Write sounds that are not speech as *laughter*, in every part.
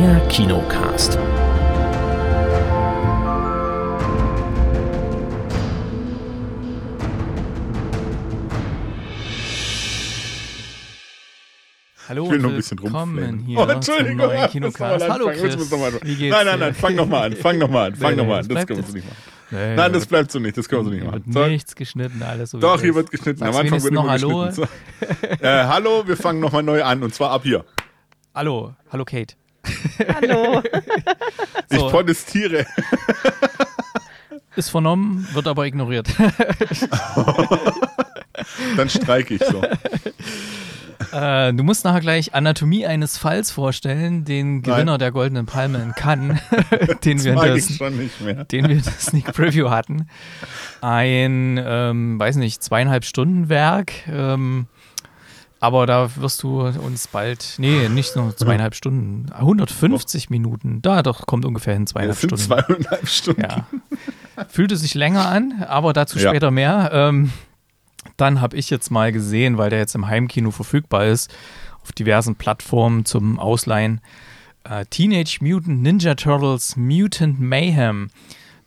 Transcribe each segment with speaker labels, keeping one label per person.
Speaker 1: Der Kinocast.
Speaker 2: Hallo,
Speaker 3: Ich will nur ein bisschen
Speaker 2: willkommen
Speaker 3: rumflennen.
Speaker 2: hier
Speaker 3: Oh,
Speaker 2: zum
Speaker 3: Entschuldigung,
Speaker 2: neuen Kinocast. Hallo Chris,
Speaker 3: muss noch mal-
Speaker 2: wie geht's
Speaker 3: Nein, nein, nein, fang nochmal an, fang nochmal an, fang nochmal an. Das können wir so nicht machen.
Speaker 2: Nee,
Speaker 3: Nein, das bleibt so nicht, das können wir so nicht machen.
Speaker 2: wird nichts geschnitten, alles so
Speaker 3: doch, hier
Speaker 2: ist.
Speaker 3: wird geschnitten. Am Anfang wird
Speaker 2: noch Hallo.
Speaker 3: geschnitten. *laughs* So. Äh, hallo, wir fangen nochmal neu an und zwar ab hier.
Speaker 2: Hallo, hallo Kate.
Speaker 4: Hallo.
Speaker 3: Ich
Speaker 2: So.
Speaker 3: protestiere.
Speaker 2: Ist vernommen, wird aber ignoriert. *laughs*
Speaker 3: Dann streike ich so.
Speaker 2: äh, du musst nachher gleich Anatomie eines Falls vorstellen, den Gewinner der Goldenen Palme in Cannes, *laughs* den wir
Speaker 3: mehr.
Speaker 2: den wir in der Sneak Preview hatten. Ein, ähm, weiß nicht, zweieinhalb Stunden Werk. Ähm, aber da wirst du uns bald, nee, nicht nur zweieinhalb Stunden, 150 Minuten. Da doch kommt ungefähr hin zweieinhalb Stunden.
Speaker 3: zweieinhalb Stunden.
Speaker 2: Ja. Fühlte sich länger an, aber dazu
Speaker 3: Ja.
Speaker 2: später mehr. Ähm, dann habe ich jetzt mal gesehen, weil der jetzt im Heimkino verfügbar ist, auf diversen Plattformen zum Ausleihen, äh, Teenage Mutant Ninja Turtles Mutant Mayhem.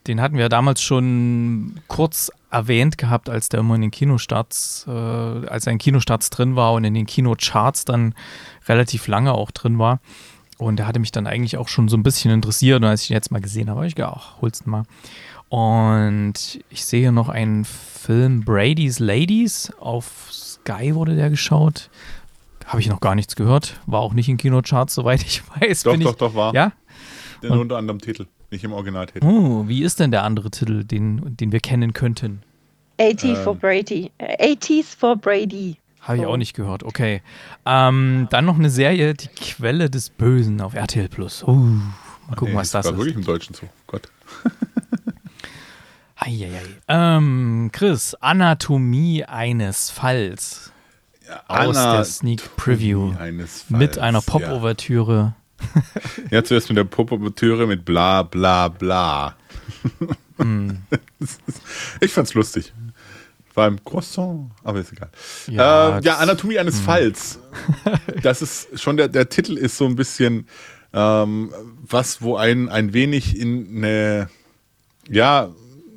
Speaker 2: Den hatten wir damals schon kurz erwähnt gehabt, als der immer in den Kinostarts, äh, als er in Kinostarts drin war und in den Kinocharts dann relativ lange auch drin war. Und der hatte mich dann eigentlich auch schon so ein bisschen interessiert. Und als ich ihn jetzt mal gesehen habe, habe ich gedacht, ach, hol's mal. Und ich sehe hier noch einen Film Brady's Ladies. Auf Sky wurde der geschaut. Habe ich noch gar nichts gehört. War auch nicht in Kinocharts, soweit ich *laughs* weiß.
Speaker 3: Doch,
Speaker 2: Bin
Speaker 3: doch,
Speaker 2: ich,
Speaker 3: doch, war.
Speaker 2: Ja?
Speaker 3: Den unter anderem Titel, nicht im Originaltitel.
Speaker 2: Oh, wie ist denn der andere Titel, den, den wir kennen könnten?
Speaker 4: 80 for Brady. Äh, 80s for Brady.
Speaker 2: Habe ich
Speaker 4: Oh.
Speaker 2: auch nicht gehört. Okay. Ähm, dann noch eine Serie, Die Quelle des Bösen auf RTL Plus. Uh, mal gucken,
Speaker 3: Nee,
Speaker 2: was das
Speaker 3: war
Speaker 2: ist.
Speaker 3: wirklich im Deutschen so. Gott. *laughs*
Speaker 2: Eieiei. Ähm, Chris, Anatomie eines Falls aus
Speaker 3: Anna-
Speaker 2: der Sneak Preview
Speaker 3: Eines
Speaker 2: mit einer
Speaker 3: ja. Ja, zuerst mit der Pop-Ouvertüre mit bla bla bla.
Speaker 2: Hm.
Speaker 3: ich fand's lustig. War im Croissant, aber ist egal.
Speaker 2: Ja,
Speaker 3: äh, ja. Anatomie eines Falls. Das ist schon der, der Titel ist so ein bisschen ähm, was, wo ein, ein wenig in eine, ja,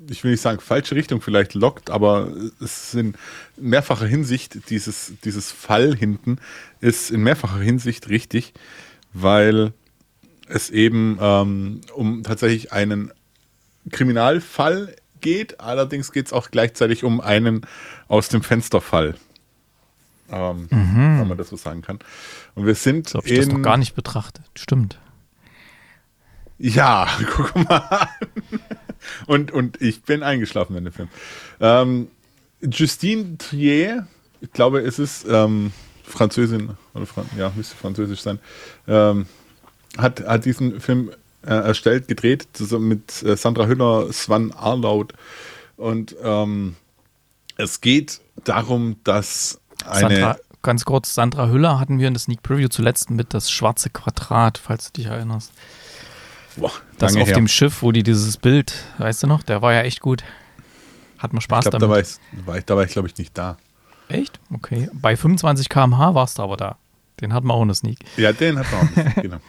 Speaker 3: ich will nicht sagen falsche Richtung vielleicht lockt, aber es ist in mehrfacher Hinsicht, dieses, dieses Fall hinten ist in mehrfacher Hinsicht richtig, weil es eben ähm, um tatsächlich einen Kriminalfall geht. Allerdings geht es auch gleichzeitig um einen aus dem Fensterfall. Ähm, Wenn man das so sagen kann. Und wir sind
Speaker 2: So habe ich das noch gar nicht betrachtet. Stimmt.
Speaker 3: Ja, *laughs* guck mal an. Und, und ich bin eingeschlafen in dem Film. Ähm, Justine Trier, ich glaube, es ist ähm, Französin, oder Fran ja, müsste französisch sein, ähm, hat, hat diesen Film äh, erstellt, gedreht, zusammen mit äh, Sandra Hüller, Swan Arlaut. Und ähm, es geht darum, dass eine.
Speaker 2: Sandra, ganz kurz, Sandra Hüller hatten wir in der Sneak Preview zuletzt mit das schwarze Quadrat, falls du dich erinnerst.
Speaker 3: Boah,
Speaker 2: Das auf
Speaker 3: her.
Speaker 2: dem Schiff, wo die dieses Bild, weißt du noch, der war ja echt gut. Hat man
Speaker 3: ich
Speaker 2: Spaß
Speaker 3: glaube, da
Speaker 2: damit.
Speaker 3: war ich, war ich, da war ich glaube ich, nicht da.
Speaker 2: Echt? Okay. Bei 25 km/h warst du aber da. Den hatten wir auch in der Sneak.
Speaker 3: Ja, den hat man auch nicht. genau. *laughs*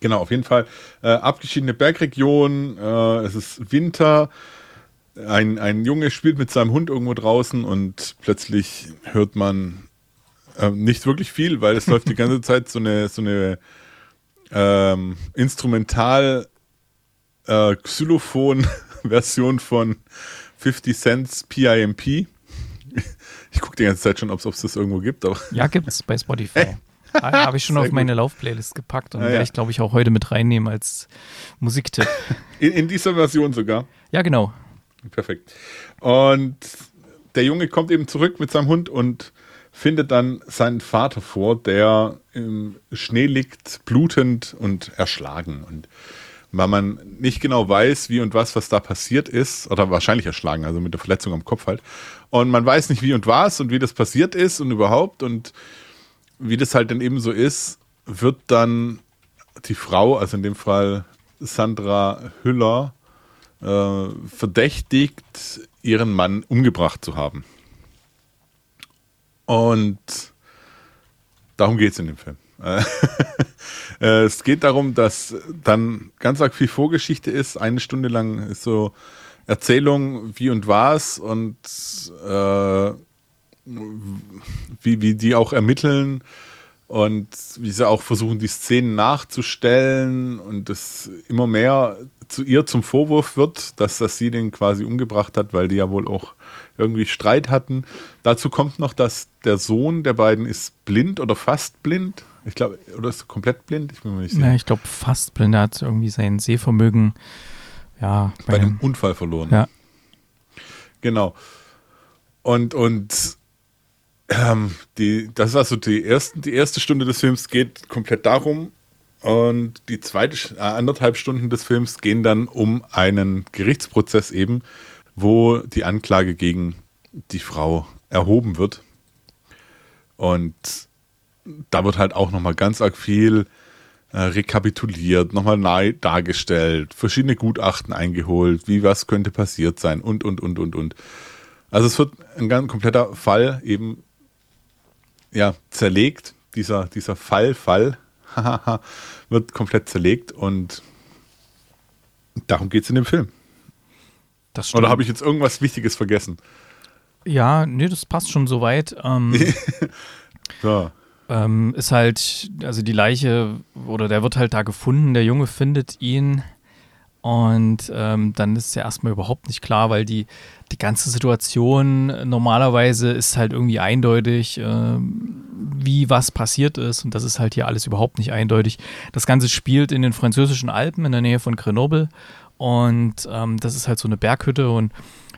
Speaker 3: Genau, auf jeden Fall. Äh, abgeschiedene Bergregion, äh, es ist Winter. Ein, ein Junge spielt mit seinem Hund irgendwo draußen und plötzlich hört man äh, nicht wirklich viel, weil es läuft die *laughs* ganze Zeit so eine, so eine ähm, Instrumental äh, Xylophon-Version von 50 Cents PIMP. Ich gucke die ganze Zeit schon, ob es das irgendwo gibt, aber
Speaker 2: Ja, gibt's bei Spotify. Habe ich schon *laughs*
Speaker 3: Sehr
Speaker 2: auf meine Laufplaylist gepackt und
Speaker 3: Ja,
Speaker 2: werde ich, glaube ich, auch heute mit reinnehmen als Musiktipp. *laughs*
Speaker 3: in, in dieser Version sogar.
Speaker 2: Ja, genau.
Speaker 3: Perfekt. Und der Junge kommt eben zurück mit seinem Hund und findet dann seinen Vater vor, der im Schnee liegt, blutend und erschlagen. Und weil man nicht genau weiß, wie und was, was da passiert ist, oder wahrscheinlich erschlagen, also mit der Verletzung am Kopf halt. Und man weiß nicht, wie und was und wie das passiert ist und überhaupt. Und wie das halt dann eben so ist, wird dann die Frau, also in dem Fall Sandra Hüller, äh, verdächtigt, ihren Mann umgebracht zu haben. Und darum geht es in dem Film. *laughs* Äh, es geht darum, dass dann ganz arg viel Vorgeschichte ist. Eine Stunde lang ist so Erzählung, wie und was und äh, wie, wie die auch ermitteln und wie sie auch versuchen, die Szenen nachzustellen und es immer mehr zu ihr zum Vorwurf wird, dass das sie den quasi umgebracht hat, weil die ja wohl auch irgendwie Streit hatten. Dazu kommt noch, dass der Sohn der beiden ist blind oder fast blind. Ich glaube, oder ist er komplett blind?
Speaker 2: Ich bin mir nicht sicher. Ja, ich glaube fast blind. Er hat irgendwie sein Sehvermögen ja,
Speaker 3: bei, bei einem Unfall verloren.
Speaker 2: Ja.
Speaker 3: Genau. Und, und ähm, die, das ist also die, ersten, die erste Stunde des Films geht komplett darum. Und die zweite, äh, anderthalb Stunden des Films gehen dann um einen Gerichtsprozess eben, wo die Anklage gegen die Frau erhoben wird. Und da wird halt auch nochmal ganz arg viel äh, rekapituliert, nochmal neu dargestellt, verschiedene Gutachten eingeholt, wie was könnte passiert sein und, und, und, und, und. Also es wird ein ganz kompletter Fall eben ja, zerlegt. Dieser, dieser Fall, Fall, *laughs* wird komplett zerlegt und darum geht es in dem Film. Oder habe ich jetzt irgendwas Wichtiges vergessen?
Speaker 2: Ja, nee, das passt schon soweit. Ähm, *laughs*
Speaker 3: ja.
Speaker 2: Ähm, ist halt, also die Leiche, oder der wird halt da gefunden, der Junge findet ihn und ähm, dann ist ja erstmal überhaupt nicht klar, weil die, die ganze Situation normalerweise ist halt irgendwie eindeutig, äh, wie was passiert ist. Und das ist halt hier alles überhaupt nicht eindeutig. Das Ganze spielt in den französischen Alpen in der Nähe von Grenoble. Und ähm, das ist halt so eine Berghütte und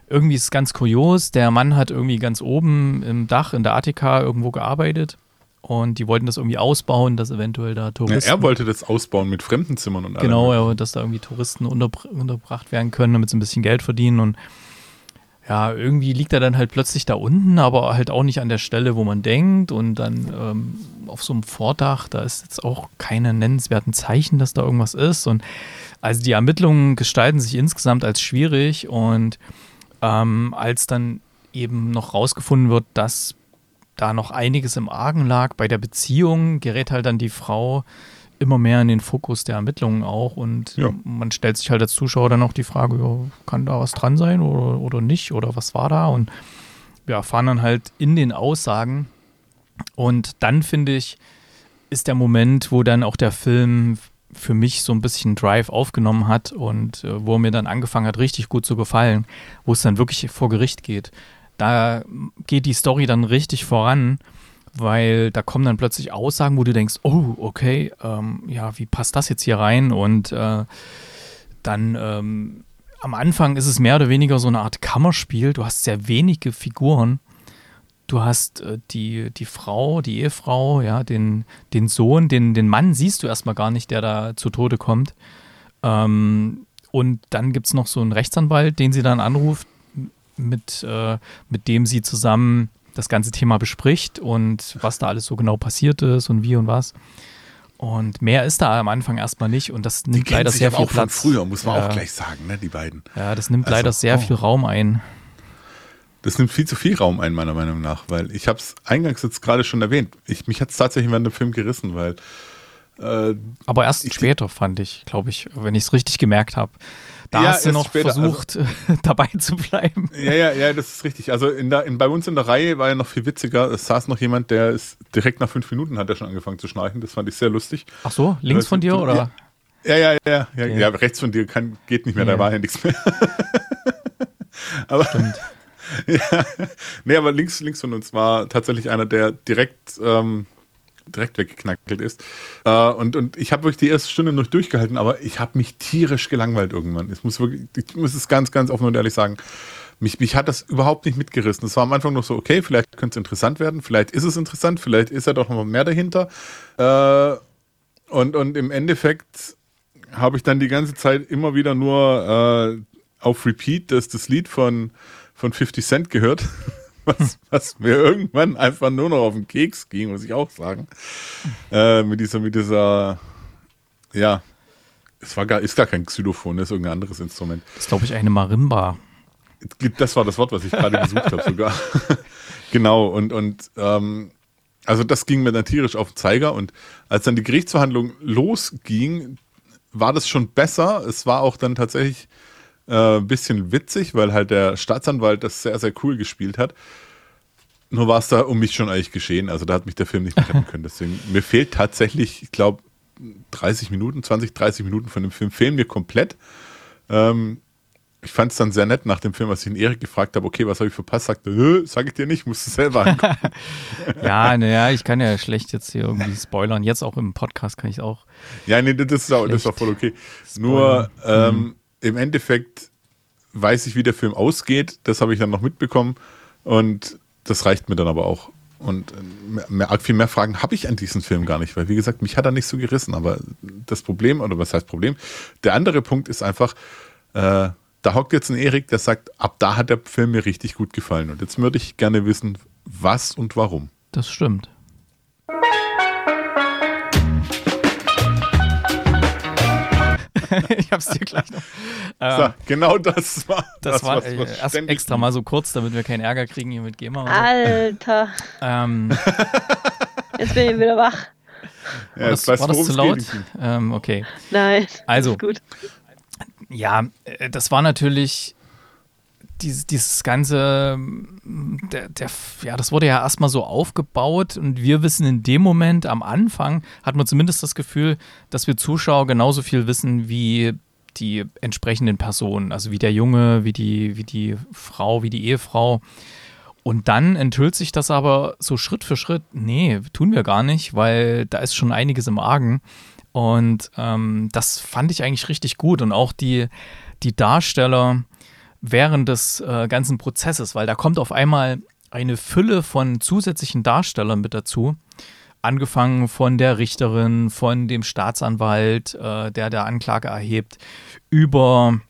Speaker 2: irgendwie ist es ganz kurios. Der Mann hat irgendwie ganz oben im Dach in der Attika irgendwo gearbeitet und die wollten das irgendwie ausbauen, dass eventuell da Touristen.
Speaker 3: Ja, er wollte das ausbauen mit Fremdenzimmern und
Speaker 2: allem. Genau, ja, dass da irgendwie Touristen unterbr unterbracht werden können, damit sie ein bisschen Geld verdienen. Und ja, irgendwie liegt er dann halt plötzlich da unten, aber halt auch nicht an der Stelle, wo man denkt. Und dann ähm, auf so einem Vordach, da ist jetzt auch keine nennenswerten Zeichen, dass da irgendwas ist. Und also die Ermittlungen gestalten sich insgesamt als schwierig. Und ähm, als dann eben noch rausgefunden wird, dass da noch einiges im Argen lag. Bei der Beziehung gerät halt dann die Frau immer mehr in den Fokus der Ermittlungen auch und ja. man stellt sich halt als Zuschauer dann auch die Frage, ja, kann da was dran sein oder, oder nicht oder was war da und wir erfahren dann halt in den Aussagen und dann finde ich, ist der Moment, wo dann auch der Film für mich so ein bisschen Drive aufgenommen hat und äh, wo er mir dann angefangen hat, richtig gut zu gefallen, wo es dann wirklich vor Gericht geht da geht die Story dann richtig voran, weil da kommen dann plötzlich Aussagen, wo du denkst, oh, okay, ähm, ja, wie passt das jetzt hier rein? Und äh, dann ähm, am Anfang ist es mehr oder weniger so eine Art Kammerspiel. Du hast sehr wenige Figuren. Du hast äh, die, die Frau, die Ehefrau, ja, den, den Sohn, den, den Mann siehst du erstmal gar nicht, der da zu Tode kommt. Ähm, und dann gibt es noch so einen Rechtsanwalt, den sie dann anruft, mit, äh, mit dem sie zusammen das ganze Thema bespricht und was da alles so genau passiert ist und wie und was. Und mehr ist da am Anfang erstmal nicht und das nimmt leider sehr viel Platz.
Speaker 3: früher, muss man ja. auch gleich sagen, ne, die beiden.
Speaker 2: Ja, das nimmt also, leider sehr oh. viel Raum ein.
Speaker 3: Das nimmt viel zu viel Raum ein, meiner Meinung nach, weil ich habe es eingangs jetzt gerade schon erwähnt. Ich, mich hat es tatsächlich während dem Film gerissen, weil.
Speaker 2: Äh, Aber erst später fand ich, glaube ich, wenn ich es richtig gemerkt habe. Da ja, hast du noch später, versucht, also, *laughs* dabei zu bleiben.
Speaker 3: Ja, ja, ja, das ist richtig. Also in der, in, bei uns in der Reihe war ja noch viel witziger. Es saß noch jemand, der ist direkt nach fünf Minuten hat er schon angefangen zu schnarchen. Das fand ich sehr lustig.
Speaker 2: Ach so, links von dir oder?
Speaker 3: Ja, ja, ja, ja, ja, rechts von dir kann, geht nicht mehr, da war ja nichts mehr. *laughs* aber, Stimmt. *laughs* ja, nee, aber links, links von uns war tatsächlich einer, der direkt ähm, direkt weggeknackelt ist. Äh, und, und ich habe wirklich die erste Stunde noch durchgehalten, aber ich habe mich tierisch gelangweilt irgendwann. Ich muss, wirklich, ich muss es ganz, ganz offen und ehrlich sagen. Mich, mich hat das überhaupt nicht mitgerissen. Es war am Anfang noch so, okay, vielleicht könnte es interessant werden, vielleicht ist es interessant, vielleicht ist ja doch noch mehr dahinter. Äh, und, und im Endeffekt habe ich dann die ganze Zeit immer wieder nur äh, auf Repeat das, das Lied von, von 50 Cent gehört. *laughs* was, was mir irgendwann einfach nur noch auf den Keks ging, muss ich auch sagen. Äh, mit dieser, mit dieser, ja, es war gar, ist gar kein Xylophon, das ist irgendein anderes Instrument.
Speaker 2: Das ist, glaube ich, eine Marimba.
Speaker 3: Das war das Wort, was ich gerade gesucht habe sogar. *laughs* genau, und, und ähm, also das ging mir dann tierisch auf den Zeiger und als dann die Gerichtsverhandlung losging, war das schon besser. Es war auch dann tatsächlich äh, ein bisschen witzig, weil halt der Staatsanwalt das sehr, sehr cool gespielt hat. Nur war es da um mich schon eigentlich geschehen. Also da hat mich der Film nicht mehr retten können. Deswegen, mir fehlt tatsächlich, ich glaube, 30 Minuten, 20, 30 Minuten von dem Film fehlen mir komplett. Ähm, ich fand es dann sehr nett nach dem Film, als ich ihn Erik gefragt habe, okay, was habe ich verpasst, sagte, sag ich dir nicht, musst du selber angucken. *laughs*
Speaker 2: ja, naja, ich kann ja schlecht jetzt hier irgendwie spoilern. Jetzt auch im Podcast kann ich auch.
Speaker 3: Ja, nee, das ist auch, das ist auch voll okay. Spoilern. Nur ähm, mhm. Im Endeffekt weiß ich, wie der Film ausgeht. Das habe ich dann noch mitbekommen. Und das reicht mir dann aber auch. Und mehr, mehr, viel mehr Fragen habe ich an diesen Film gar nicht, weil wie gesagt, mich hat er nicht so gerissen. Aber das Problem, oder was heißt Problem? Der andere Punkt ist einfach, äh, da hockt jetzt ein Erik, der sagt, ab da hat der Film mir richtig gut gefallen. Und jetzt würde ich gerne wissen, was und warum.
Speaker 2: Das stimmt. *laughs* ich hab's dir gleich noch.
Speaker 3: Ähm, so, genau das war
Speaker 2: das, das war äh, erst extra mal so kurz, damit wir keinen Ärger kriegen hier mit GEMA.
Speaker 4: Alter. Ähm, *laughs* Jetzt bin ich wieder wach.
Speaker 2: Ja, war das, war das zu laut? Ähm, okay.
Speaker 4: Nein.
Speaker 2: Also, gut. Ja, äh, das war natürlich dieses, dieses ganze, der, der, ja, das wurde ja erstmal so aufgebaut und wir wissen in dem Moment, am Anfang, hat man zumindest das Gefühl, dass wir Zuschauer genauso viel wissen wie die entsprechenden Personen, also wie der Junge, wie die, wie die Frau, wie die Ehefrau. Und dann enthüllt sich das aber so Schritt für Schritt, nee, tun wir gar nicht, weil da ist schon einiges im Argen. Und ähm, das fand ich eigentlich richtig gut. Und auch die, die Darsteller, während des äh, ganzen Prozesses, weil da kommt auf einmal eine Fülle von zusätzlichen Darstellern mit dazu. Angefangen von der Richterin, von dem Staatsanwalt, äh, der der Anklage erhebt, über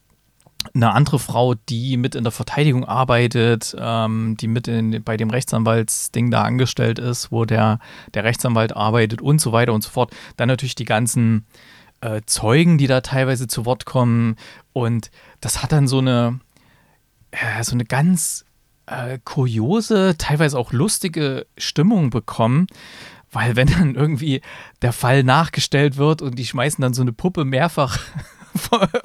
Speaker 2: eine andere Frau, die mit in der Verteidigung arbeitet, ähm, die mit in, bei dem Rechtsanwaltsding da angestellt ist, wo der, der Rechtsanwalt arbeitet und so weiter und so fort. Dann natürlich die ganzen äh, Zeugen, die da teilweise zu Wort kommen. Und das hat dann so eine, äh, so eine ganz äh, kuriose, teilweise auch lustige Stimmung bekommen. Weil wenn dann irgendwie der Fall nachgestellt wird und die schmeißen dann so eine Puppe mehrfach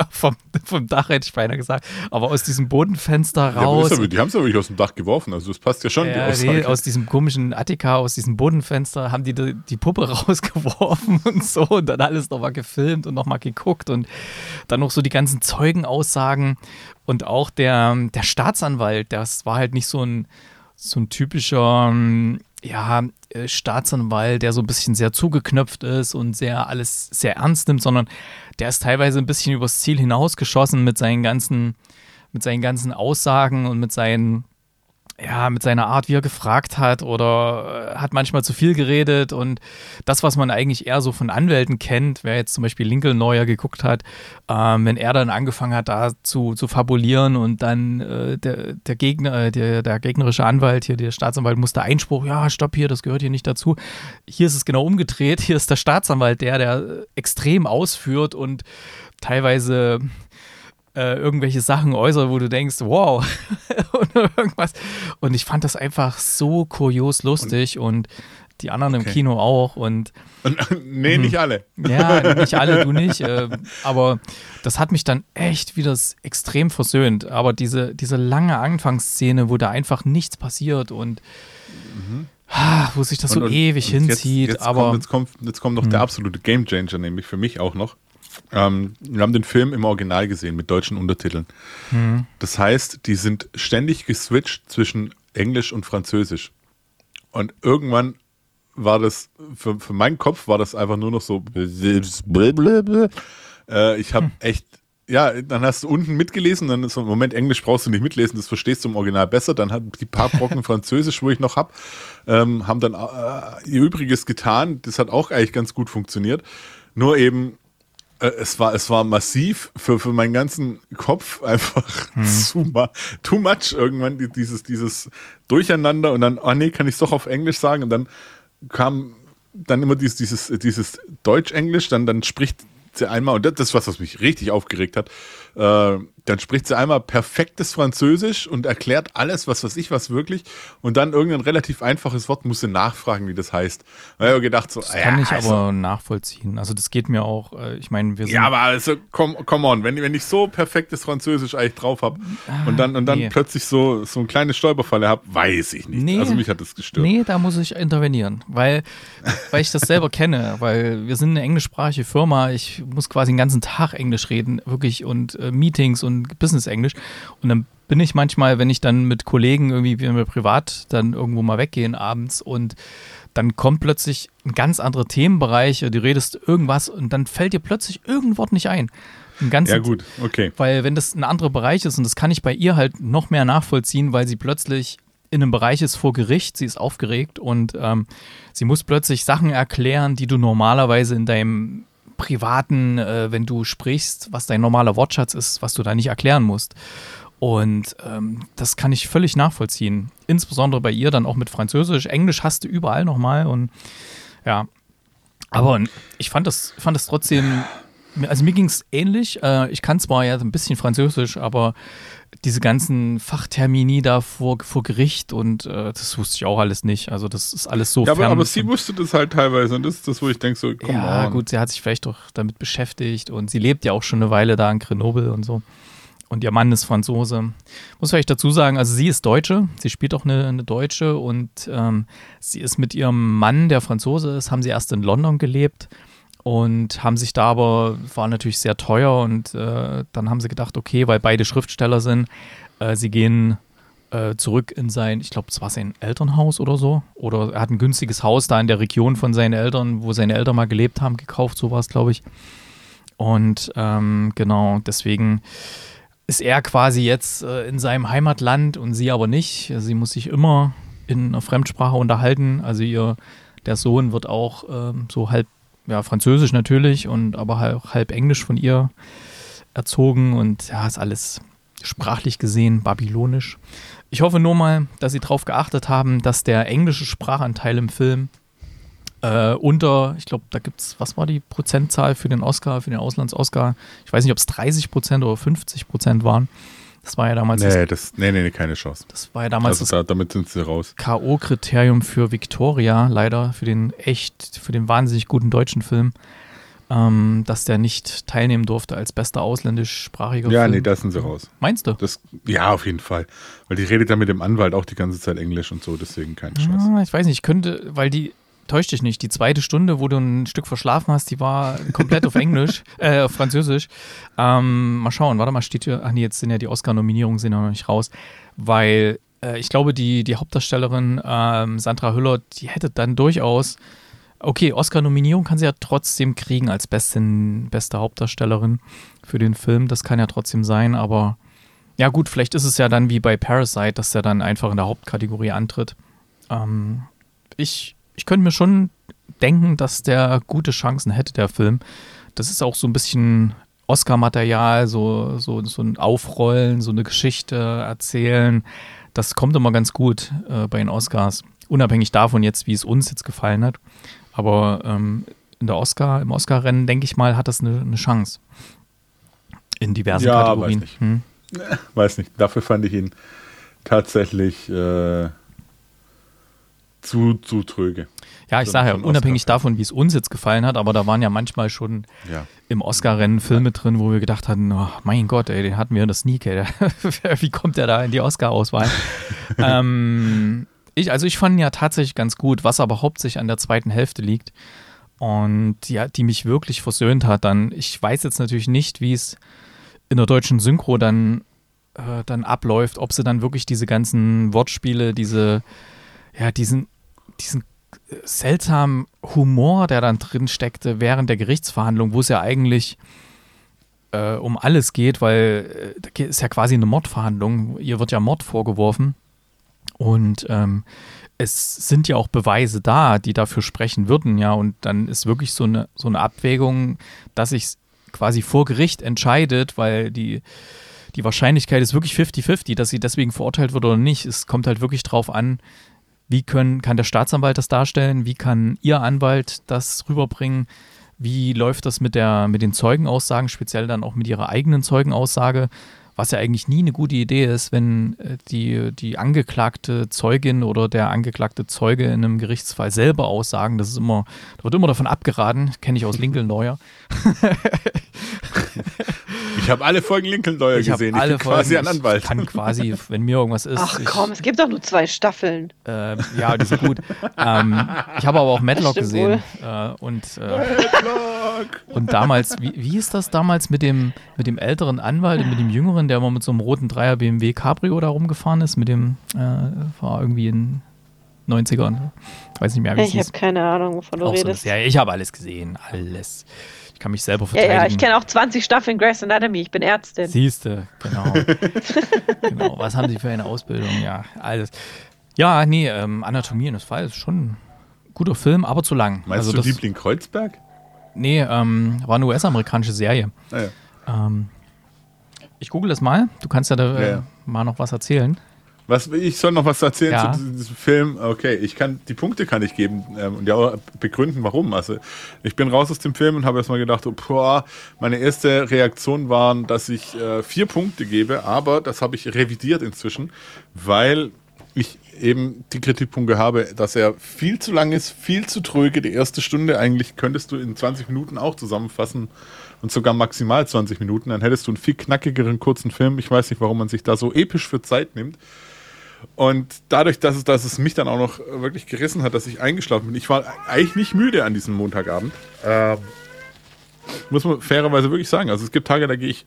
Speaker 2: vom, vom Dach, hätte ich beinahe gesagt, aber aus diesem Bodenfenster raus.
Speaker 3: Ja, die haben es aber nicht aus dem Dach geworfen, also das passt ja schon.
Speaker 2: Ja, nee, aus diesem komischen Attika, aus diesem Bodenfenster haben die die, die Puppe *laughs* rausgeworfen und so und dann alles nochmal gefilmt und nochmal geguckt und dann noch so die ganzen Zeugenaussagen und auch der, der Staatsanwalt, das war halt nicht so ein, so ein typischer ja, äh, Staatsanwalt, der so ein bisschen sehr zugeknöpft ist und sehr alles sehr ernst nimmt, sondern der ist teilweise ein bisschen übers Ziel hinausgeschossen mit seinen ganzen, mit seinen ganzen Aussagen und mit seinen ja, mit seiner Art, wie er gefragt hat oder äh, hat manchmal zu viel geredet und das, was man eigentlich eher so von Anwälten kennt, wer jetzt zum Beispiel Lincoln Neuer geguckt hat, ähm, wenn er dann angefangen hat, da zu, zu fabulieren und dann äh, der, der Gegner, äh, der, der gegnerische Anwalt hier, der Staatsanwalt musste Einspruch, ja, stopp hier, das gehört hier nicht dazu. Hier ist es genau umgedreht, *laughs* hier ist der Staatsanwalt der, der extrem ausführt und teilweise äh, irgendwelche Sachen äußert, wo du denkst, wow, *laughs* oder irgendwas. Und ich fand das einfach so kurios lustig und, und die anderen okay. im Kino auch. Und,
Speaker 3: und *laughs* nee, nicht alle.
Speaker 2: Ja, *laughs* nicht alle, du nicht. Äh, aber das hat mich dann echt wieder extrem versöhnt. Aber diese, diese lange Anfangsszene, wo da einfach nichts passiert und mhm. wo sich das so und, ewig und hinzieht.
Speaker 3: Jetzt, jetzt
Speaker 2: aber
Speaker 3: kommt, jetzt, kommt, jetzt kommt noch mhm. der absolute Gamechanger, nämlich für mich auch noch. Ähm, wir haben den Film im Original gesehen mit deutschen Untertiteln. Mhm. Das heißt, die sind ständig geswitcht zwischen Englisch und Französisch. Und irgendwann war das, für, für meinen Kopf war das einfach nur noch so. Äh, ich habe hm. echt, ja, dann hast du unten mitgelesen, dann ist so, Moment, Englisch brauchst du nicht mitlesen, das verstehst du im Original besser. Dann hat die paar Brocken *laughs* Französisch, wo ich noch habe, ähm, haben dann äh, ihr Übriges getan. Das hat auch eigentlich ganz gut funktioniert. Nur eben es war, es war massiv für, für meinen ganzen Kopf *laughs* einfach hm. zu, too much irgendwann dieses, dieses Durcheinander und dann, oh nee, kann ich es doch auf Englisch sagen und dann kam dann immer dieses, dieses, dieses Deutsch-Englisch, dann, dann spricht sie einmal und das ist was, was mich richtig aufgeregt hat. Äh, dann spricht sie einmal perfektes Französisch und erklärt alles, was weiß ich was wirklich. Und dann irgendein relativ einfaches Wort muss sie nachfragen, wie das heißt. Da habe ich gedacht, so,
Speaker 2: Das
Speaker 3: ja,
Speaker 2: kann ich
Speaker 3: also,
Speaker 2: aber nachvollziehen. Also das geht mir auch, äh, ich meine, wir sind
Speaker 3: Ja, aber also, come, come on, wenn, wenn ich so perfektes Französisch eigentlich drauf habe und dann, und dann
Speaker 2: nee.
Speaker 3: plötzlich so, so ein kleines Stolperfalle habe, weiß ich nicht.
Speaker 2: Nee.
Speaker 3: Also mich hat das gestört.
Speaker 2: Nee, da muss ich intervenieren, weil, weil ich das selber kenne, weil wir sind eine englischsprachige Firma, ich muss quasi den ganzen Tag Englisch reden, wirklich, und äh, Meetings und Business-Englisch. Und dann bin ich manchmal, wenn ich dann mit Kollegen irgendwie, wenn wir privat dann irgendwo mal weggehen abends und dann kommt plötzlich ein ganz anderer Themenbereich, du redest irgendwas und dann fällt dir plötzlich irgendein Wort nicht ein.
Speaker 3: Ja, gut, okay.
Speaker 2: weil wenn das ein anderer Bereich ist, und das kann ich bei ihr halt noch mehr nachvollziehen, weil sie plötzlich in einem Bereich ist vor Gericht, sie ist aufgeregt und ähm, sie muss plötzlich Sachen erklären, die du normalerweise in deinem privaten, äh, wenn du sprichst, was dein normaler Wortschatz ist, was du da nicht erklären musst. Und ähm, das kann ich völlig nachvollziehen. Insbesondere bei ihr dann auch mit Französisch. Englisch hast du überall nochmal und ja. Aber ich fand das, fand das trotzdem, also mir ging es ähnlich. Äh, ich kann zwar ja ein bisschen Französisch, aber diese ganzen Fachtermini da vor, vor Gericht und äh, das wusste ich auch alles nicht. Also das ist alles so
Speaker 3: Ja, aber, aber sie wusste das halt teilweise und das ist das, wo ich denke, so, komm
Speaker 2: ja,
Speaker 3: on.
Speaker 2: gut, sie hat sich vielleicht doch damit beschäftigt und sie lebt ja auch schon eine Weile da in Grenoble und so. Und ihr Mann ist Franzose. Muss vielleicht dazu sagen, also sie ist Deutsche, sie spielt auch eine, eine Deutsche und ähm, sie ist mit ihrem Mann, der Franzose ist, haben sie erst in London gelebt und haben sich da aber, war natürlich sehr teuer und äh, dann haben sie gedacht, okay, weil beide Schriftsteller sind, äh, sie gehen äh, zurück in sein, ich glaube, es war sein Elternhaus oder so. Oder er hat ein günstiges Haus da in der Region von seinen Eltern, wo seine Eltern mal gelebt haben, gekauft, so war es, glaube ich. Und ähm, genau, deswegen ist er quasi jetzt äh, in seinem Heimatland und sie aber nicht. Sie muss sich immer in einer Fremdsprache unterhalten. Also ihr, der Sohn wird auch ähm, so halb, ja, Französisch natürlich und aber halb, halb Englisch von ihr erzogen und ja, ist alles sprachlich gesehen babylonisch. Ich hoffe nur mal, dass Sie darauf geachtet haben, dass der englische Sprachanteil im Film äh, unter, ich glaube, da gibt es, was war die Prozentzahl für den Oscar, für den Auslands-Oscar? Ich weiß nicht, ob es 30 Prozent oder 50 Prozent waren. Das war ja damals das,
Speaker 3: Nee, das, nee, nee, nee, keine Chance.
Speaker 2: das war ja damals
Speaker 3: Also da, damit sind sie raus.
Speaker 2: das K.O.-Kriterium für Victoria, leider, für den echt, für den wahnsinnig guten deutschen Film, ähm, dass der nicht teilnehmen durfte als bester ausländischsprachiger
Speaker 3: Ja,
Speaker 2: Film.
Speaker 3: nee, da sind sie raus.
Speaker 2: Meinst du?
Speaker 3: Das, ja, auf jeden Fall. Weil die redet dann mit dem Anwalt auch die ganze Zeit Englisch und so, deswegen keine Chance.
Speaker 2: Ah, ich weiß nicht, ich könnte, weil die, täuscht dich nicht, die zweite Stunde, wo du ein Stück verschlafen hast, die war komplett auf Englisch, *laughs* äh, auf Französisch. Ähm, mal schauen, warte mal, steht hier, ach nee, jetzt sind ja die Oscar-Nominierungen sind ja noch nicht raus, weil äh, ich glaube, die, die Hauptdarstellerin ähm, Sandra Hüller, die hätte dann durchaus, okay, Oscar-Nominierung kann sie ja trotzdem kriegen als besten, beste Hauptdarstellerin für den Film, das kann ja trotzdem sein, aber ja gut, vielleicht ist es ja dann wie bei Parasite, dass er dann einfach in der Hauptkategorie antritt. Ähm, ich, ich könnte mir schon denken, dass der gute Chancen hätte, der Film. Das ist auch so ein bisschen Oscar-Material, so, so, so ein Aufrollen, so eine Geschichte erzählen. Das kommt immer ganz gut äh, bei den Oscars. Unabhängig davon jetzt, wie es uns jetzt gefallen hat. Aber ähm, in der Oscar, im Oscar-Rennen, denke ich mal, hat das eine, eine Chance. In diversen
Speaker 3: Ja,
Speaker 2: Kategorien.
Speaker 3: weiß nicht.
Speaker 2: Hm.
Speaker 3: Weiß nicht, dafür fand ich ihn tatsächlich äh, zu, zu tröge.
Speaker 2: Ja, ich sage ja, unabhängig davon, wie es uns jetzt gefallen hat, aber da waren ja manchmal schon
Speaker 3: Ja.
Speaker 2: im Oscar-Rennen Filme drin, wo wir gedacht hatten, oh, mein Gott, ey, den hatten wir in der Sneak, ey. *laughs* wie kommt der da in die Oscar-Auswahl? *laughs* ähm, ich, also ich fand ihn ja tatsächlich ganz gut, was aber hauptsächlich an der zweiten Hälfte liegt und ja, die mich wirklich versöhnt hat dann. Ich weiß jetzt natürlich nicht, wie es in der deutschen Synchro dann, äh, dann abläuft, ob sie dann wirklich diese ganzen Wortspiele, diese, ja, diesen, diesen seltsamen Humor, der dann drin steckte während der Gerichtsverhandlung, wo es ja eigentlich äh, um alles geht, weil äh, ist ja quasi eine Mordverhandlung. Ihr wird ja Mord vorgeworfen. Und ähm, es sind ja auch Beweise da, die dafür sprechen würden, ja. Und dann ist wirklich so eine, so eine Abwägung, dass sich quasi vor Gericht entscheidet, weil die, die Wahrscheinlichkeit ist wirklich 50-50, dass sie deswegen verurteilt wird oder nicht. Es kommt halt wirklich drauf an, wie können, kann der Staatsanwalt das darstellen, wie kann Ihr Anwalt das rüberbringen, wie läuft das mit, der, mit den Zeugenaussagen, speziell dann auch mit Ihrer eigenen Zeugenaussage, Was ja eigentlich nie eine gute Idee ist, wenn äh, die, die angeklagte Zeugin oder der angeklagte Zeuge in einem Gerichtsfall selber aussagen. Das ist immer, da wird immer davon abgeraten, kenne ich aus Lincoln Lawyer. *laughs*
Speaker 3: Ich habe alle Folgen Lincoln Lawyer
Speaker 2: Ich
Speaker 3: gesehen.
Speaker 2: alle
Speaker 3: ich bin quasi
Speaker 2: Folgen,
Speaker 3: ein Anwalt.
Speaker 2: Ich kann quasi, wenn mir irgendwas ist.
Speaker 4: Ach
Speaker 2: ich,
Speaker 4: komm, es gibt doch nur zwei Staffeln.
Speaker 2: Äh, ja, die sind gut. ähm, ich habe aber auch Matlock
Speaker 4: stimmt
Speaker 2: gesehen. Äh, und, äh, und damals, wie, wie ist das damals mit dem, mit dem älteren Anwalt und mit dem jüngeren, der immer mit so einem roten Dreier BMW Cabrio da rumgefahren ist? Mit dem, äh, war irgendwie in 90ern. Weiß nicht mehr, wie es
Speaker 4: Ich habe keine Ahnung, wovon du
Speaker 2: Auch so
Speaker 4: redest.
Speaker 2: Serie. ich habe alles gesehen. Alles. Ich kann mich selber
Speaker 4: ja,
Speaker 2: verteidigen.
Speaker 4: ja, ich kenne auch 20 Staffeln Grey's Anatomy. Ich bin Ärztin.
Speaker 2: Siehste, genau. *laughs* genau. Was haben Sie für eine Ausbildung? Ja, alles. Ja, nee, ähm, Anatomie das Fall ist schon ein guter Film, aber zu lang.
Speaker 3: Meinst
Speaker 2: also
Speaker 3: du
Speaker 2: das,
Speaker 3: Liebling Kreuzberg?
Speaker 2: Nee, ähm, war eine US-amerikanische Serie.
Speaker 3: Ah, ja.
Speaker 2: Ähm, ich google das mal. Du kannst ja da äh,
Speaker 3: Ja, ja.
Speaker 2: mal noch was erzählen.
Speaker 3: Was, ich soll noch was erzählen
Speaker 2: Ja.
Speaker 3: zu diesem Film. Okay, ich kann die Punkte kann ich geben ähm, und ja auch begründen, warum. Also ich bin raus aus dem Film und habe erstmal gedacht, oh, boah, meine erste Reaktion war, dass ich äh, vier Punkte gebe, aber das habe ich revidiert inzwischen, weil ich eben die Kritikpunkte habe, dass er viel zu lang ist, viel zu tröge. Die erste Stunde eigentlich könntest du in 20 Minuten auch zusammenfassen und sogar maximal 20 Minuten. Dann hättest du einen viel knackigeren kurzen Film. Ich weiß nicht, warum man sich da so episch für Zeit nimmt. Und dadurch, dass es, dass es mich dann auch noch wirklich gerissen hat, dass ich eingeschlafen bin, ich war eigentlich nicht müde an diesem Montagabend. Ähm, muss man fairerweise wirklich sagen. Also es gibt Tage, da gehe ich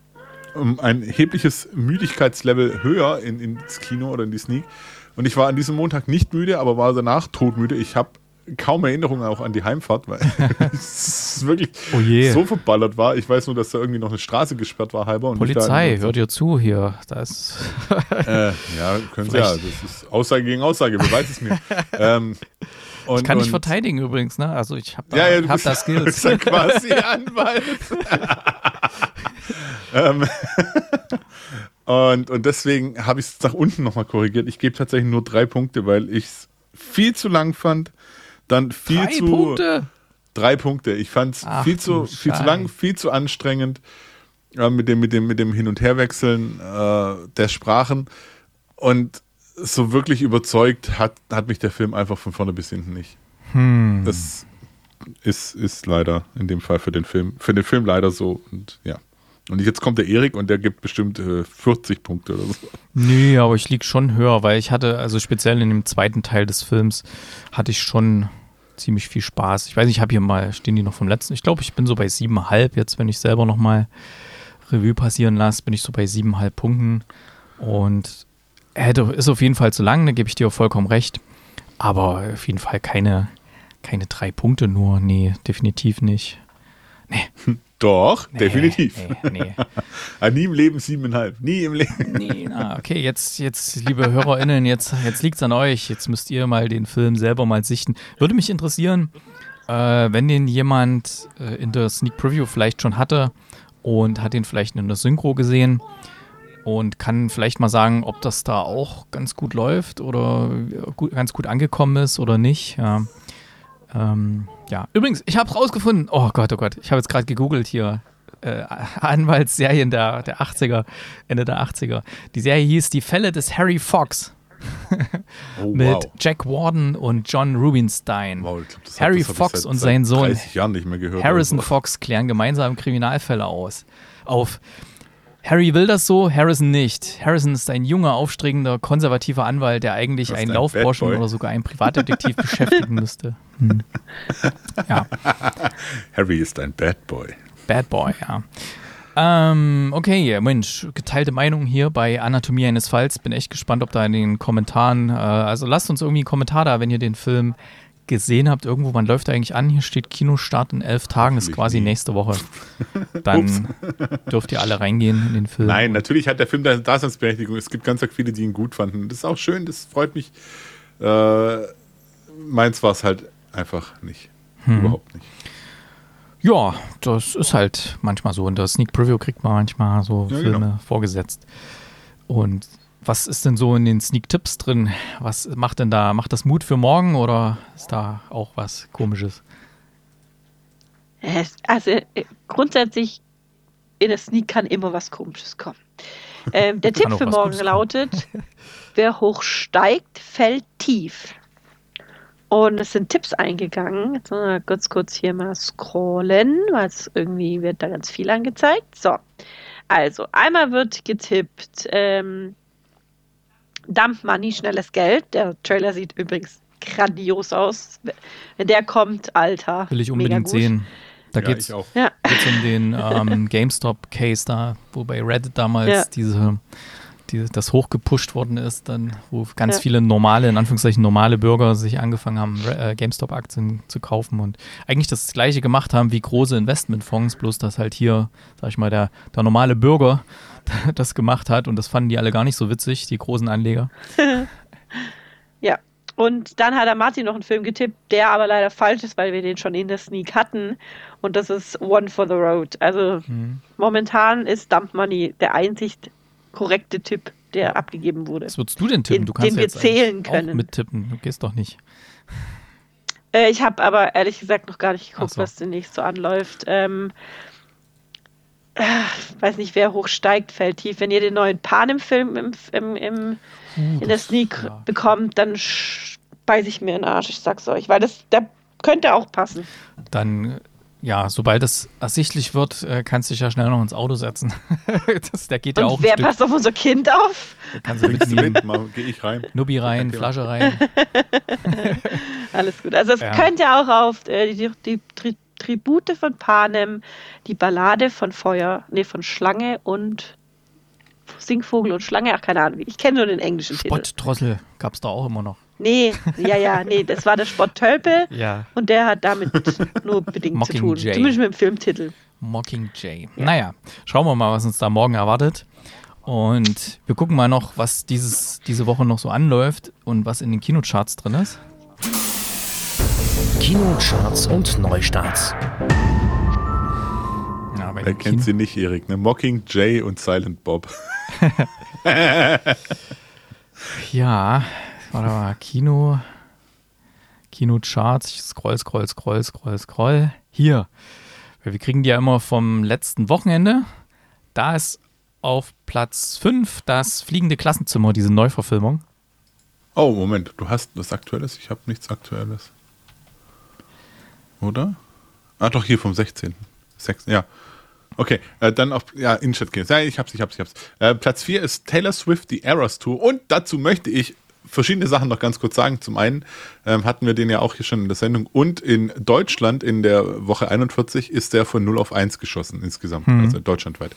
Speaker 3: um ein erhebliches Müdigkeitslevel höher in, ins Kino oder in die Sneak. Und ich war an diesem Montag nicht müde, aber war danach todmüde. Ich habe kaum Erinnerungen auch an die Heimfahrt, weil *laughs* es wirklich
Speaker 2: Oh
Speaker 3: so verballert war. Ich weiß nur, dass da irgendwie noch eine Straße gesperrt war halber. Und
Speaker 2: Polizei, hört ihr zu hier. Da ist
Speaker 3: äh, ja, können Sie ja. Das ist Aussage gegen Aussage, wer weiß es mir. *laughs* ähm, und,
Speaker 2: ich kann dich
Speaker 3: und-
Speaker 2: verteidigen übrigens, ne? Also ich habe da,
Speaker 3: Ja, ja, du
Speaker 2: hab da
Speaker 3: du
Speaker 2: Skills. *laughs*
Speaker 3: bist ja quasi Anwalt. ähm, und, und deswegen habe ich es nach unten nochmal korrigiert. Ich gebe tatsächlich nur drei Punkte, weil ich es viel zu lang fand. Dann viel
Speaker 2: Drei
Speaker 3: zu.
Speaker 2: Punkte.
Speaker 3: Drei Punkte. Ich fand es viel, zu, viel zu lang, viel zu anstrengend äh, mit, dem, mit, dem, mit dem Hin- und Herwechseln äh, der Sprachen. Und so wirklich überzeugt hat, hat mich der Film einfach von vorne bis hinten nicht.
Speaker 2: Hm.
Speaker 3: Das ist, ist leider in dem Fall für den Film, für den Film leider so. Und ja. Und jetzt kommt der Erik und der gibt bestimmt äh, 40 Punkte oder so.
Speaker 2: Nee, aber ich lieg schon höher, weil ich hatte, also speziell in dem zweiten Teil des Films, hatte ich schon ziemlich viel Spaß. Ich weiß nicht, ich habe hier mal, stehen die noch vom letzten? Ich glaube, ich bin so bei siebeneinhalb jetzt, wenn ich selber noch mal Revue passieren lasse, bin ich so bei siebeneinhalb Punkten. Und hätte, ist auf jeden Fall zu lang, da gebe ich dir auch vollkommen recht. Aber auf jeden Fall keine, keine drei Punkte nur. Nee, definitiv nicht. *laughs*
Speaker 3: Doch,
Speaker 2: Nee,
Speaker 3: definitiv.
Speaker 2: Nee, nee. *laughs*
Speaker 3: Ah, nie im Leben siebeneinhalb. Nie im Leben.
Speaker 2: Nee, na, okay, jetzt, jetzt, liebe HörerInnen, jetzt, jetzt liegt es an euch. Jetzt müsst ihr mal den Film selber mal sichten. Würde mich interessieren, äh, wenn den jemand äh, in der Sneak Preview vielleicht schon hatte und hat den vielleicht in der Synchro gesehen und kann vielleicht mal sagen, ob das da auch ganz gut läuft oder gut, ganz gut angekommen ist oder nicht. Ja. Ähm, ja. Übrigens, ich habe rausgefunden. Oh Gott, oh Gott, ich habe jetzt gerade gegoogelt hier. Äh, Anwaltsserien der, der 80er, Ende der 80er. Die Serie hieß Die Fälle des Harry Fox *laughs*
Speaker 3: Oh,
Speaker 2: mit
Speaker 3: wow.
Speaker 2: Jack Warden und John Rubinstein.
Speaker 3: wow glaub, das
Speaker 2: Harry Fox und sein Sohn
Speaker 3: 30 Jahren nicht mehr gehört.
Speaker 2: Harrison. Fox klären gemeinsam Kriminalfälle aus. Auf. Harry will das so, Harrison nicht. Harrison ist ein junger, aufstrebender, konservativer Anwalt, der eigentlich einen
Speaker 3: ein
Speaker 2: Laufburschen oder sogar einen Privatdetektiv *laughs* beschäftigen müsste. Hm. Ja, *laughs*
Speaker 3: Harry ist ein Bad Boy.
Speaker 2: Bad Boy, ja. Ähm, okay, Mensch, geteilte Meinung hier bei Anatomie eines Falls. Bin echt gespannt, ob da in den Kommentaren, äh, also lasst uns irgendwie einen Kommentar da, wenn ihr den Film gesehen habt. Irgendwo, wann läuft er eigentlich an? Hier steht Kinostart in elf Tagen, ist quasi
Speaker 3: nie.
Speaker 2: nächste Woche. *laughs* Dann dürft ihr alle reingehen in den Film.
Speaker 3: Nein, natürlich hat der Film seine Daseinsberechtigung. Es gibt ganz viele, die ihn gut fanden. Das ist auch schön, das freut mich. Äh, meins war es halt einfach nicht.
Speaker 2: Hm.
Speaker 3: Überhaupt nicht.
Speaker 2: Ja, das ist halt manchmal so. In der Sneak Preview kriegt man manchmal so
Speaker 3: Ja,
Speaker 2: Filme
Speaker 3: genau.
Speaker 2: vorgesetzt. Und was ist denn so in den Sneak Tipps drin? Was macht denn da? Macht das Mut für morgen oder ist da auch was Komisches?
Speaker 4: Es- Also äh, grundsätzlich in der Sneak kann immer was Komisches kommen. *laughs* Ähm, der Tipp für morgen
Speaker 2: Gutes
Speaker 4: lautet: *laughs* Wer hoch steigt, fällt tief. Und es sind Tipps eingegangen. Jetzt müssen wir kurz, kurz hier mal scrollen, weil es irgendwie wird da ganz viel angezeigt. So, also einmal wird getippt ähm, Dump Money, schnelles Geld. Der Trailer sieht übrigens grandios aus. Wenn der kommt, Alter.
Speaker 2: Will ich
Speaker 4: mega
Speaker 2: unbedingt
Speaker 4: gut.
Speaker 2: sehen. Da
Speaker 3: ja,
Speaker 2: geht's,
Speaker 3: ich auch.
Speaker 4: Ja,
Speaker 2: um den *laughs* ähm, GameStop-Case da, wo bei Reddit damals
Speaker 4: Ja.
Speaker 2: diese, die, das hochgepusht worden ist, dann, wo ganz
Speaker 4: Ja.
Speaker 2: viele normale, in Anführungszeichen normale Bürger sich angefangen haben, äh, GameStop-Aktien zu kaufen und eigentlich das gleiche gemacht haben wie große Investmentfonds, bloß dass halt hier, sag ich mal, der, der normale Bürger *laughs* das gemacht hat und das fanden die alle gar nicht so witzig, die großen Anleger. *laughs*
Speaker 4: Ja. Und dann hat der Martin noch einen Film getippt, der aber leider falsch ist, weil wir den schon in der Sneak hatten. Und das ist One for the Road. Also
Speaker 2: Mhm.
Speaker 4: momentan ist Dump Money der einzig korrekte Tipp, der abgegeben wurde.
Speaker 2: Was würdest du denn tippen?
Speaker 4: Den-
Speaker 2: du kannst
Speaker 4: den
Speaker 2: ja
Speaker 4: wir
Speaker 2: jetzt eigentlich
Speaker 4: zählen
Speaker 2: auch
Speaker 4: können.
Speaker 2: mittippen. Du gehst doch nicht.
Speaker 4: Äh, ich habe aber ehrlich gesagt noch gar nicht geguckt,
Speaker 2: so.
Speaker 4: was demnächst so anläuft. Ähm, äh, weiß nicht, wer hochsteigt, fällt tief. Wenn ihr den neuen Panem-Film im, im, im,
Speaker 2: Uh,
Speaker 4: in der Sneak
Speaker 2: ja.
Speaker 4: bekommt, dann sch- beiß ich mir in den Arsch, ich sag's euch. Weil das, der könnte auch passen.
Speaker 2: Dann, ja, sobald es ersichtlich wird, äh, kannst du dich ja schnell noch ins Auto setzen. *laughs* das, der geht ja auch
Speaker 4: Und
Speaker 2: ein
Speaker 4: wer
Speaker 2: Stück.
Speaker 4: passt auf unser Kind auf?
Speaker 2: Kannst du mitnehmen.
Speaker 3: mit, mal gehe ich rein.
Speaker 2: Nubbi rein. Flasche rein. *laughs*
Speaker 4: Alles gut. Also es
Speaker 2: Ja.
Speaker 4: könnte auch auf äh, die, die Tri Tribute von Panem, die Ballade von Feuer, nee, von Schlange und Singvogel und Schlange, ach keine Ahnung. Ich kenne nur den englischen Titel.
Speaker 2: Spottdrossel gab es da auch immer noch.
Speaker 4: Nee, *laughs* ja, ja, nee, das war der Spott Tölpel
Speaker 2: Ja.
Speaker 4: und der hat damit nur bedingt zu tun.
Speaker 2: Mockingjay.
Speaker 4: Zumindest mit dem Filmtitel.
Speaker 2: Mockingjay. Naja, schauen wir mal, was uns da morgen erwartet. Und wir gucken mal noch, was dieses, diese Woche noch so anläuft und was in den Kinocharts drin ist.
Speaker 1: Kinocharts und Neustarts.
Speaker 2: Ja,
Speaker 3: Wer kennt
Speaker 2: Kino-
Speaker 3: sie nicht, Erik? Ne? Mockingjay und Silent Bob. *laughs*
Speaker 2: Ja, warte mal, Kino, Kinocharts, ich scroll, scroll, scroll, scroll, scroll. Hier, wir kriegen die ja immer vom letzten Wochenende. Da ist auf Platz 5 das Fliegende Klassenzimmer, diese Neuverfilmung.
Speaker 3: Oh, Moment, du hast was Aktuelles? Ich habe nichts Aktuelles. Oder? Ah, doch, hier vom 16. 6, ja. Okay, äh, dann auf, ja, Inchat gehen. Ja, ich hab's, ich hab's, ich hab's. Äh, Platz 4 ist Taylor Swift, die Eras Tour. Und dazu möchte ich verschiedene Sachen noch ganz kurz sagen. Zum einen ähm, hatten wir den ja auch hier schon in der Sendung. Und in Deutschland in der Woche 41 ist der von 0 auf 1 geschossen insgesamt, also deutschlandweit.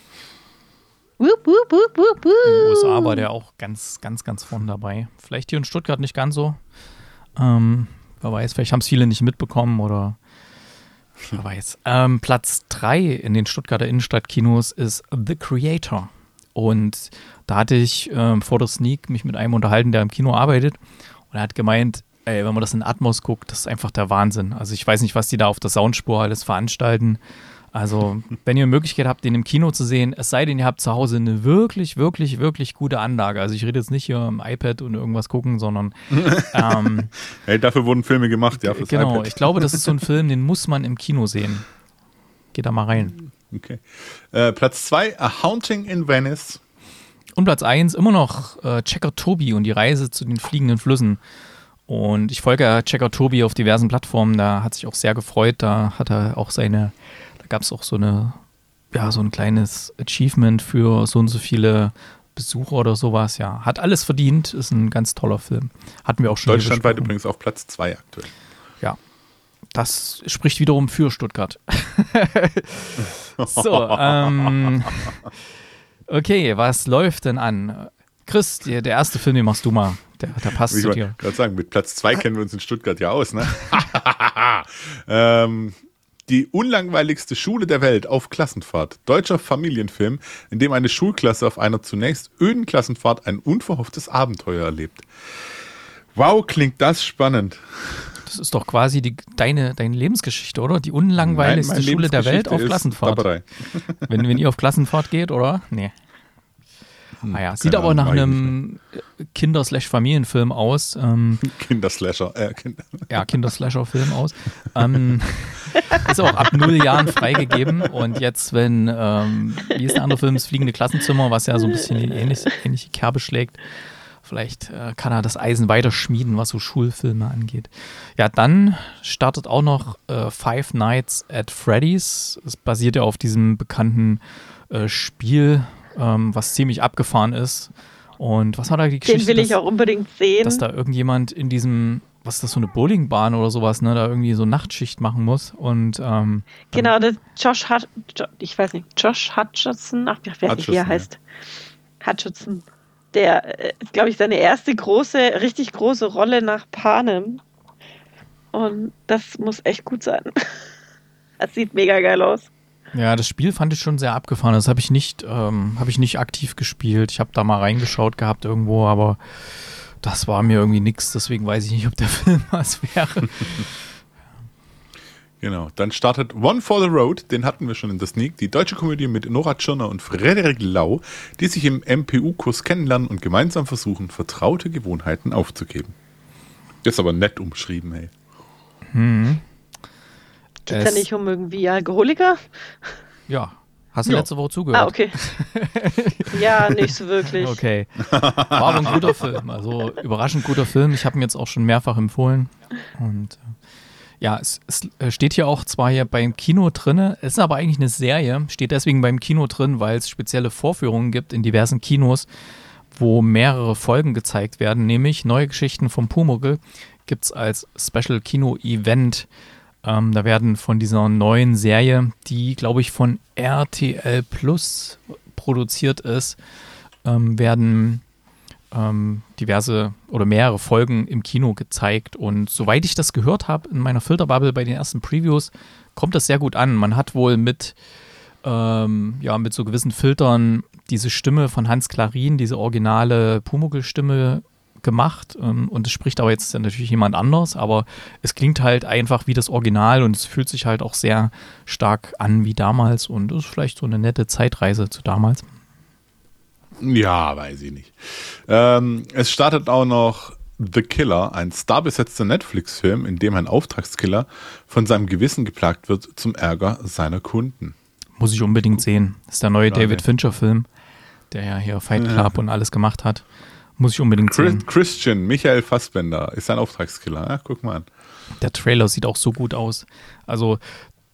Speaker 4: Wup, wup, wup, wup, wup.
Speaker 2: In den USA war der auch ganz, ganz, ganz vorne dabei. Vielleicht hier in Stuttgart nicht ganz so. Ähm, wer weiß, vielleicht haben es viele nicht mitbekommen oder wer weiß. Ähm, Platz 3 in den Stuttgarter Innenstadtkinos ist The Creator. Und da hatte ich ähm, vor der Sneak mich mit einem unterhalten, der im Kino arbeitet. Und er hat gemeint, ey, wenn man das in Atmos guckt, das ist einfach der Wahnsinn. Also ich weiß nicht, was die da auf der Soundspur alles veranstalten. Also, wenn ihr eine Möglichkeit habt, den im Kino zu sehen, es sei denn, ihr habt zu Hause eine wirklich, wirklich, wirklich gute Anlage. Also ich rede jetzt nicht hier im iPad und irgendwas gucken, sondern *laughs* ähm,
Speaker 3: Hey, dafür wurden Filme gemacht, ja, fürs
Speaker 2: genau,
Speaker 3: iPad.
Speaker 2: ich glaube, das ist so ein Film, den muss man im Kino sehen. Geht da mal rein.
Speaker 3: Okay. Äh, Platz 2, A Haunting in Venice.
Speaker 2: Und Platz 1 immer noch äh, Checker Tobi und die Reise zu den fliegenden Flüssen. Und ich folge Checker Tobi auf diversen Plattformen, da hat sich auch sehr gefreut. Da hat er auch seine, gab es auch so eine, ja, so ein kleines Achievement für so und so viele Besucher oder sowas. Ja, hat alles verdient, ist ein ganz toller Film. Hatten wir auch schon.
Speaker 3: Deutschlandweit übrigens auf Platz 2 aktuell.
Speaker 2: Ja. Das spricht wiederum für Stuttgart. *laughs* so, ähm, okay, was läuft denn an? Chris, der, der erste Film, den machst du mal. Der, der passt
Speaker 3: Ich
Speaker 2: zu
Speaker 3: wollte
Speaker 2: dir.
Speaker 3: gerade sagen, mit Platz 2 *laughs* kennen wir uns in Stuttgart ja aus, ne? *laughs* ähm, die unlangweiligste Schule der Welt auf Klassenfahrt. Deutscher Familienfilm, in dem eine Schulklasse auf einer zunächst öden Klassenfahrt ein unverhofftes Abenteuer erlebt. Wow, klingt das spannend.
Speaker 2: Das ist doch quasi die, deine, deine Lebensgeschichte, oder? Die unlangweiligste
Speaker 3: Meine
Speaker 2: Schule der Welt auf Klassenfahrt. Wenn, wenn ihr auf Klassenfahrt geht, oder? Nee. Naja, sieht
Speaker 3: keine
Speaker 2: aber nach einem Kinder-Familienfilm aus. Ähm,
Speaker 3: Kinderslasher. Äh, Kinder.
Speaker 2: ja, Kinder-Slasher-Film aus. ähm, *laughs* ist auch ab null Jahren freigegeben. Und jetzt, wenn, ähm, wie ist der andere Film, das Fliegende Klassenzimmer, was ja so ein bisschen in die ähnliche, ähnliche Kerbe schlägt, vielleicht äh, kann er das Eisen weiter schmieden, was so Schulfilme angeht. Ja, dann startet auch noch äh, Five Nights at Freddy's. Es basiert ja auf diesem bekannten äh, Spiel, ähm, was ziemlich abgefahren ist. Und was war da die Geschichte?
Speaker 4: Den will ich
Speaker 2: dass,
Speaker 4: auch unbedingt sehen.
Speaker 2: dass da irgendjemand in diesem, was ist das, so eine Bowlingbahn oder sowas, ne, da irgendwie so Nachtschicht machen muss. Und ähm,
Speaker 4: Genau, das Josh Hut, jo, ich weiß nicht, Josh Hutcherson, ach, ich weiß nicht, wie er heißt. Hutcherson. Der, äh, ist, glaube ich, seine erste große, richtig große Rolle nach Panem. Und das muss echt gut sein. *laughs* Das sieht mega geil aus.
Speaker 2: Ja, das Spiel fand ich schon sehr abgefahren. Das habe ich nicht, ähm, habe ich nicht aktiv gespielt. Ich habe da mal reingeschaut gehabt irgendwo, aber das war mir irgendwie nix. Deswegen weiß ich nicht, ob der *laughs* Film was wäre.
Speaker 3: Genau. Dann startet One for the Road, den hatten wir schon in der Sneak, die deutsche Komödie mit Nora Tschirner und Frederik Lau, die sich im MPU-Kurs kennenlernen und gemeinsam versuchen, vertraute Gewohnheiten aufzugeben. Ist aber nett umschrieben, hey.
Speaker 4: Geht es ja
Speaker 2: Es-
Speaker 4: nicht um irgendwie Alkoholiker?
Speaker 2: Ja. Hast du
Speaker 3: Ja.
Speaker 2: letzte Woche zugehört?
Speaker 4: Ah, okay. *laughs* ja, nicht so wirklich.
Speaker 2: Okay. War aber ein guter Film. Also überraschend guter Film. Ich habe ihn jetzt auch schon mehrfach empfohlen. Und äh, ja, es, es äh, steht hier auch zwar hier beim Kino drinne, es ist aber eigentlich eine Serie, steht deswegen beim Kino drin, weil es spezielle Vorführungen gibt in diversen Kinos, wo mehrere Folgen gezeigt werden, nämlich Neue Geschichten vom Pumuckl gibt es als Special Kino-Event. Ähm, da werden von dieser neuen Serie, die glaube ich von RTL Plus produziert ist, ähm, werden ähm, diverse oder mehrere Folgen im Kino gezeigt. Und soweit ich das gehört habe in meiner Filterbubble bei den ersten Previews, kommt das sehr gut an. Man hat wohl mit, ähm, ja, mit so gewissen Filtern diese Stimme von Hans Klarin, diese originale Pumuckl-Stimme gemacht. Ähm, und es spricht aber jetzt natürlich jemand anders, aber es klingt halt einfach wie das Original und es fühlt sich halt auch sehr stark an wie damals und ist vielleicht so eine nette Zeitreise zu damals.
Speaker 3: Ja, weiß ich nicht. Ähm, es startet auch noch The Killer, ein starbesetzter Netflix-Film, in dem ein Auftragskiller von seinem Gewissen geplagt wird zum Ärger seiner Kunden.
Speaker 2: Muss ich unbedingt sehen. Das ist der neue
Speaker 3: Schade.
Speaker 2: David Fincher-Film, der ja hier Fight Club *laughs* und alles gemacht hat. Muss ich unbedingt sehen.
Speaker 3: Christian Michael Fassbender ist ein Auftragskiller. Ja, guck mal an.
Speaker 2: Der Trailer sieht auch so gut aus. Also,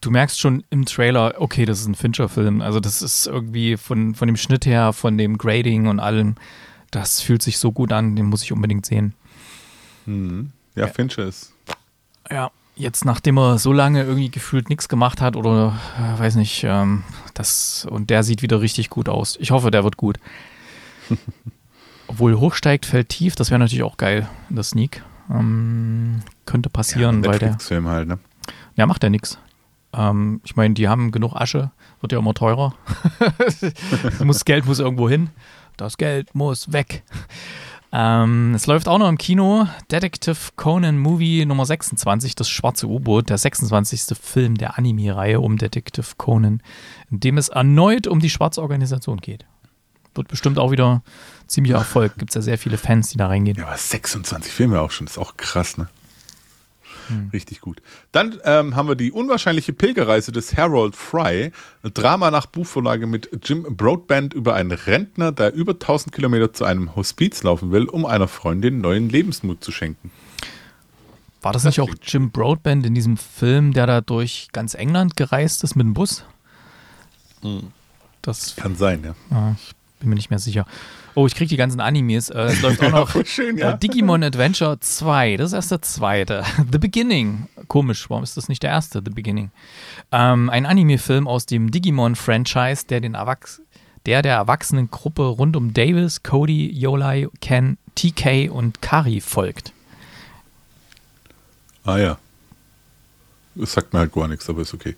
Speaker 2: du merkst schon im Trailer, okay, das ist ein Fincher-Film. Also, das ist irgendwie von, von dem Schnitt her, von dem Grading und allem, das fühlt sich so gut an. Den muss ich unbedingt sehen.
Speaker 3: Ja, Fincher ist.
Speaker 2: Ja, jetzt nachdem er so lange irgendwie gefühlt nichts gemacht hat oder äh, weiß nicht, ähm, das und der sieht wieder richtig gut aus. Ich hoffe, der wird gut. *laughs* Obwohl hochsteigt, fällt tief, das wäre natürlich auch geil in der Sneak. Ähm, könnte passieren, weil der.
Speaker 3: Netflix-Film halt, ne?
Speaker 2: Ja, macht ja nichts. Ähm, ich meine, die haben genug Asche, wird ja immer teurer. *laughs* muss, Geld muss irgendwo hin. Das Geld muss weg. Ähm, es läuft auch noch im Kino Detective Conan Movie Nummer 26, das schwarze U-Boot, der 26. Film der Anime-Reihe um Detective Conan, in dem es erneut um die schwarze Organisation geht. Wird bestimmt auch wieder ziemlicher Erfolg. Gibt es ja sehr viele Fans, die da reingehen.
Speaker 3: Ja, aber 26 Filme auch schon, ist auch krass, ne? Richtig gut. Dann ähm, haben wir die unwahrscheinliche Pilgerreise des Harold Fry, ein Drama nach Buchvorlage mit Jim Broadband über einen Rentner, der über 1000 Kilometer zu einem Hospiz laufen will, um einer Freundin neuen Lebensmut zu schenken.
Speaker 2: War das nicht auch Jim Broadband in diesem Film, der da durch ganz England gereist ist mit dem Bus? Das
Speaker 3: Kann sein, ja.
Speaker 2: ah, ich bin mir nicht mehr sicher. Oh, ich krieg die ganzen Animes. Äh, es läuft auch noch
Speaker 3: voll *laughs* schön, ja.
Speaker 2: äh, Digimon Adventure 2. Das ist erst der zweite. *laughs* The Beginning. Komisch, warum ist das nicht der erste? The Beginning. Ähm, ein Anime-Film aus dem Digimon-Franchise, der den Erwachs der der erwachsenen Gruppe rund um Davis, Cody, Yolai, Ken, TK und Kari folgt.
Speaker 3: Ah ja. Das sagt mir halt gar nichts, aber ist okay.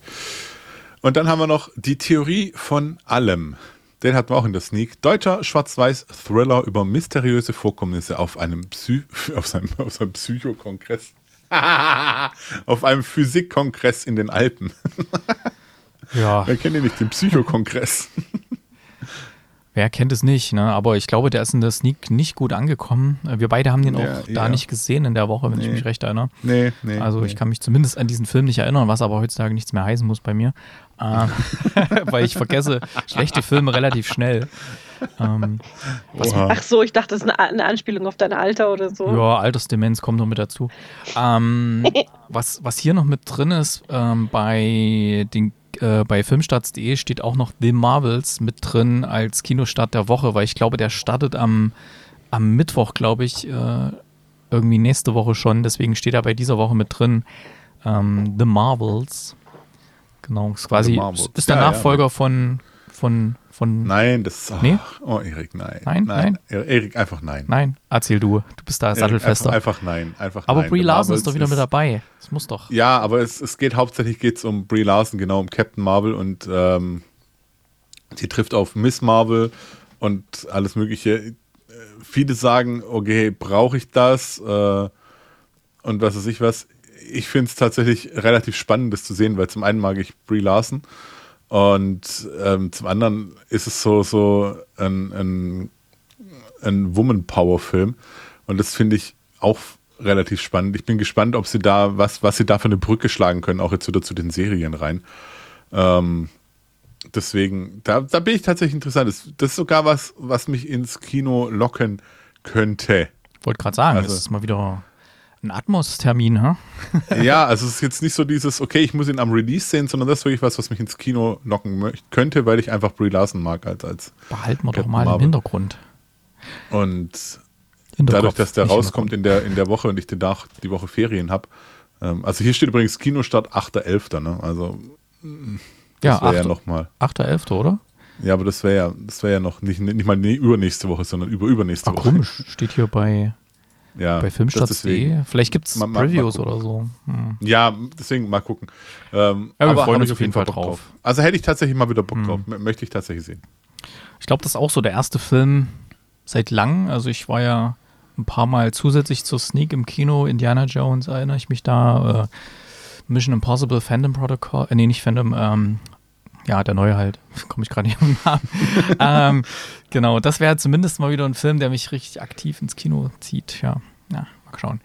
Speaker 3: Und dann haben wir noch die Theorie von allem. Den hatten wir auch in der Sneak. Deutscher Schwarz-Weiß-Thriller über mysteriöse Vorkommnisse auf einem, Psy *laughs* auf seinem, auf seinem Psychokongress. *laughs* auf einem Physikkongress in den Alpen. *laughs*
Speaker 2: Ja.
Speaker 3: Wer kennt ihr nicht den Psychokongress?
Speaker 2: Wer kennt es nicht, ne? Aber ich glaube, der ist in der Sneak nicht gut angekommen. Äh, Wir beide haben den
Speaker 3: Ja,
Speaker 2: auch da
Speaker 3: ja.
Speaker 2: nicht gesehen in der Woche, wenn ich
Speaker 3: Nee.
Speaker 2: mich recht erinnere.
Speaker 3: Nee, nee.
Speaker 2: Also
Speaker 3: nee.
Speaker 2: ich kann mich zumindest an diesen Film nicht erinnern, was aber heutzutage nichts mehr heißen muss bei mir. Äh, *laughs* weil ich vergesse schlechte Filme relativ schnell. Ähm.
Speaker 4: Ach so, ich dachte, das ist eine, eine Anspielung auf dein Alter oder so.
Speaker 2: ja, Altersdemenz kommt noch mit dazu. Ähm, *laughs* was, was hier noch mit drin ist, ähm, bei, den, äh, bei filmstarts.de steht auch noch The Marvels mit drin als Kinostart der Woche, weil ich glaube, der startet am, am Mittwoch, glaube ich, äh, irgendwie nächste Woche schon. Deswegen steht er bei dieser Woche mit drin. Ähm, The Marvels. Genau, ist quasi ist der
Speaker 3: Ja, ja.
Speaker 2: Nachfolger von, von, von
Speaker 3: Nein, das ach,
Speaker 2: Nee?
Speaker 3: Oh, Erik, nein.
Speaker 2: Nein, nein.
Speaker 3: Erik, einfach nein.
Speaker 2: Nein, erzähl du. Du bist da
Speaker 3: Erik,
Speaker 2: sattelfester.
Speaker 3: Einfach, einfach nein. Einfach
Speaker 2: Aber
Speaker 3: nein.
Speaker 2: Brie
Speaker 3: The
Speaker 2: Larson ist doch wieder mit dabei. Das muss doch.
Speaker 3: Ja, aber es, es geht hauptsächlich geht's um Brie Larson, genau, um Captain Marvel und ähm, sie trifft auf Miss Marvel und alles Mögliche. Äh, Viele sagen, okay, brauche ich das? Äh, und was weiß ich was. Ich finde es tatsächlich relativ spannend, das zu sehen, weil zum einen mag ich Brie Larson und ähm, zum anderen ist es so, so ein, ein, ein Woman-Power-Film und das finde ich auch relativ spannend. Ich bin gespannt, ob sie da, was, was sie da für eine Brücke schlagen können, auch jetzt wieder zu den Serien rein. Ähm, deswegen, da, da bin ich tatsächlich interessant. Das, das ist sogar was, was mich ins Kino locken könnte.
Speaker 2: Wollte gerade sagen,
Speaker 3: Also-
Speaker 2: das ist mal wieder ein Atmos-Termin, hä? *laughs*
Speaker 3: ja, also es ist jetzt nicht so dieses, okay, ich muss ihn am Release sehen, sondern das ist wirklich was, was mich ins Kino locken könnte, weil ich einfach Brie Larson mag als, als
Speaker 2: Behalten wir doch mal
Speaker 3: Marvel.
Speaker 2: im Hintergrund.
Speaker 3: und dadurch, dass der rauskommt in der, in der Woche und ich danach die Woche Ferien habe. Ähm, also hier steht übrigens Kinostart 8.11., ne? Also
Speaker 2: Ja,
Speaker 3: das wäre ja nochmal.
Speaker 2: 8.11., oder?
Speaker 3: Ja, aber das wäre ja, das wäre ja noch nicht, nicht mal nee, übernächste Woche, sondern über übernächste
Speaker 2: Ah,
Speaker 3: Woche.
Speaker 2: komisch. Steht hier bei,
Speaker 3: Ja,
Speaker 2: bei filmstarts.de.
Speaker 3: deswegen.
Speaker 2: Vielleicht gibt es
Speaker 3: mal-
Speaker 2: Previews oder so. Hm.
Speaker 3: Ja, deswegen mal gucken. Ähm,
Speaker 2: Ja, wir
Speaker 3: aber
Speaker 2: freuen uns auf jeden Fall
Speaker 3: Bock
Speaker 2: drauf.
Speaker 3: Also hätte ich tatsächlich mal wieder Bock
Speaker 2: Mhm.
Speaker 3: drauf. Möchte ich tatsächlich sehen.
Speaker 2: Ich glaube, das ist auch so der erste Film seit langem. Also ich war ja ein paar Mal zusätzlich zur Sneak im Kino. Indiana Jones erinnere ich mich da. Äh, Mission Impossible, Phantom Protocol. Äh, nee, nicht Phantom. Ähm, ja, der neue halt. *laughs* Komme ich gerade nicht auf den Namen. *laughs* ähm, genau, das wäre zumindest mal wieder ein Film, der mich richtig aktiv ins Kino zieht. Ja, ja mal schauen.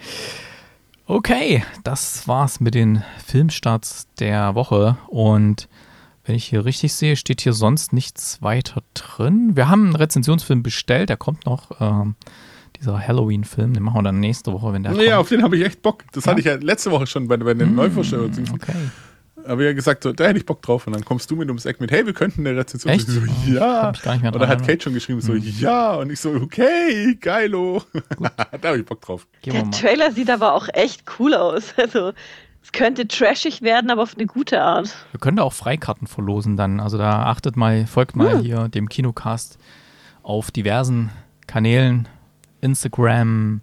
Speaker 2: Okay, das war's mit den Filmstarts der Woche. Und wenn ich hier richtig sehe, steht hier sonst nichts weiter drin. Wir haben einen Rezensionsfilm bestellt, der kommt noch. Ähm, dieser Halloween-Film, den machen wir dann nächste Woche, wenn der
Speaker 3: Nee,
Speaker 2: kommt.
Speaker 3: auf den habe ich echt Bock. Das
Speaker 2: Ja?
Speaker 3: hatte ich ja letzte Woche schon bei, bei den
Speaker 2: Mm,
Speaker 3: Neuvorstellungen.
Speaker 2: Okay.
Speaker 3: Habe ich ja gesagt, so, da hätte ich Bock drauf. Und dann kommst du mit ums Eck mit, hey, wir könnten eine Rezension.
Speaker 2: Echt?
Speaker 3: Ich so,
Speaker 2: Oh, ich
Speaker 3: ja.
Speaker 2: dran
Speaker 3: hat. Kate schon geschrieben, so, ja. Und ich so, okay, geilo. *laughs* da habe ich Bock drauf.
Speaker 4: Der. Trailer sieht aber auch echt cool aus. *laughs* Also, es könnte trashig werden, aber auf eine gute Art.
Speaker 2: Wir können da auch Freikarten verlosen dann. Also da achtet mal, folgt mal
Speaker 4: Hm.
Speaker 2: hier dem Kinocast auf diversen Kanälen. Instagram,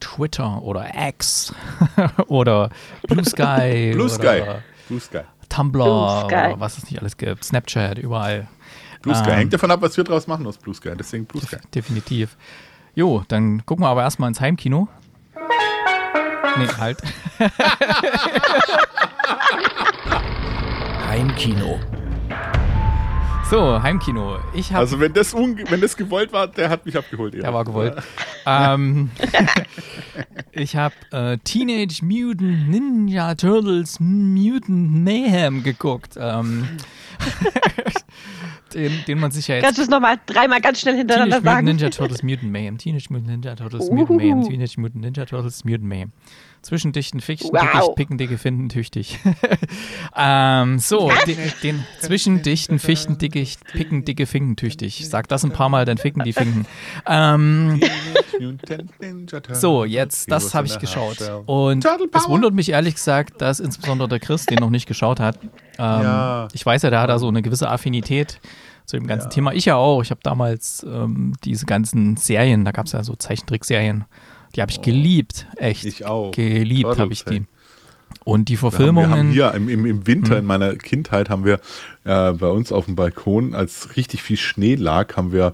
Speaker 2: Twitter oder X *laughs* oder Blue Sky.
Speaker 3: Blue Sky. Blue Sky.
Speaker 2: Tumblr
Speaker 4: Blue
Speaker 2: was es nicht alles gibt. Snapchat, überall.
Speaker 3: Blue Sky.
Speaker 2: Ähm,
Speaker 3: Hängt davon ab, was wir draus machen aus Blue Sky. Deswegen Blue Sky.
Speaker 2: Definitiv. Jo, dann gucken wir aber erstmal ins Heimkino. Nee, halt. *laughs* *laughs*
Speaker 1: Heimkino.
Speaker 2: So, Heimkino. Ich habe
Speaker 3: Also wenn das, wenn das gewollt war, der hat mich abgeholt.
Speaker 2: Der war gewollt. ähm, *laughs* ich habe äh, Teenage Mutant Ninja Turtles Mutant Mayhem geguckt. Ähm, *laughs* den, den man sich ja jetzt.
Speaker 4: Kannst du es nochmal dreimal ganz schnell hintereinander
Speaker 2: Teenage Mutant
Speaker 4: sagen?
Speaker 2: Ninja Turtles Mutant Mayhem. Teenage Mutant Ninja Turtles Mutant Mayhem.
Speaker 4: Uhuhu.
Speaker 2: Teenage Mutant Ninja Turtles Mutant Mayhem. Zwischendichten, Fichten,
Speaker 4: Wow.
Speaker 2: dickicht, picken, dicke, finden, tüchtig. *laughs* ähm, so, den, den Zwischendichten, Fichten, dickicht, picken, dicke, finken, tüchtig. Sag das ein paar Mal, dann ficken die Finken. Ähm, so, jetzt, das habe ich geschaut. Und es wundert mich ehrlich gesagt, dass insbesondere der Chris den noch nicht geschaut hat. Ähm,
Speaker 3: Ja.
Speaker 2: Ich weiß ja, der hat da so eine gewisse Affinität zu dem ganzen Thema. Ich ja auch. Ich habe damals ähm, diese ganzen Serien, da gab es ja so Zeichentrickserien, die habe ich geliebt. Echt.
Speaker 3: Ich auch.
Speaker 2: Geliebt habe ich die. Und die
Speaker 3: Wir haben,
Speaker 2: Verfilmungen.
Speaker 3: wir haben hier im, im, im Winter
Speaker 2: Hm.
Speaker 3: in meiner Kindheit haben wir äh, bei uns auf dem Balkon, als richtig viel Schnee lag, haben wir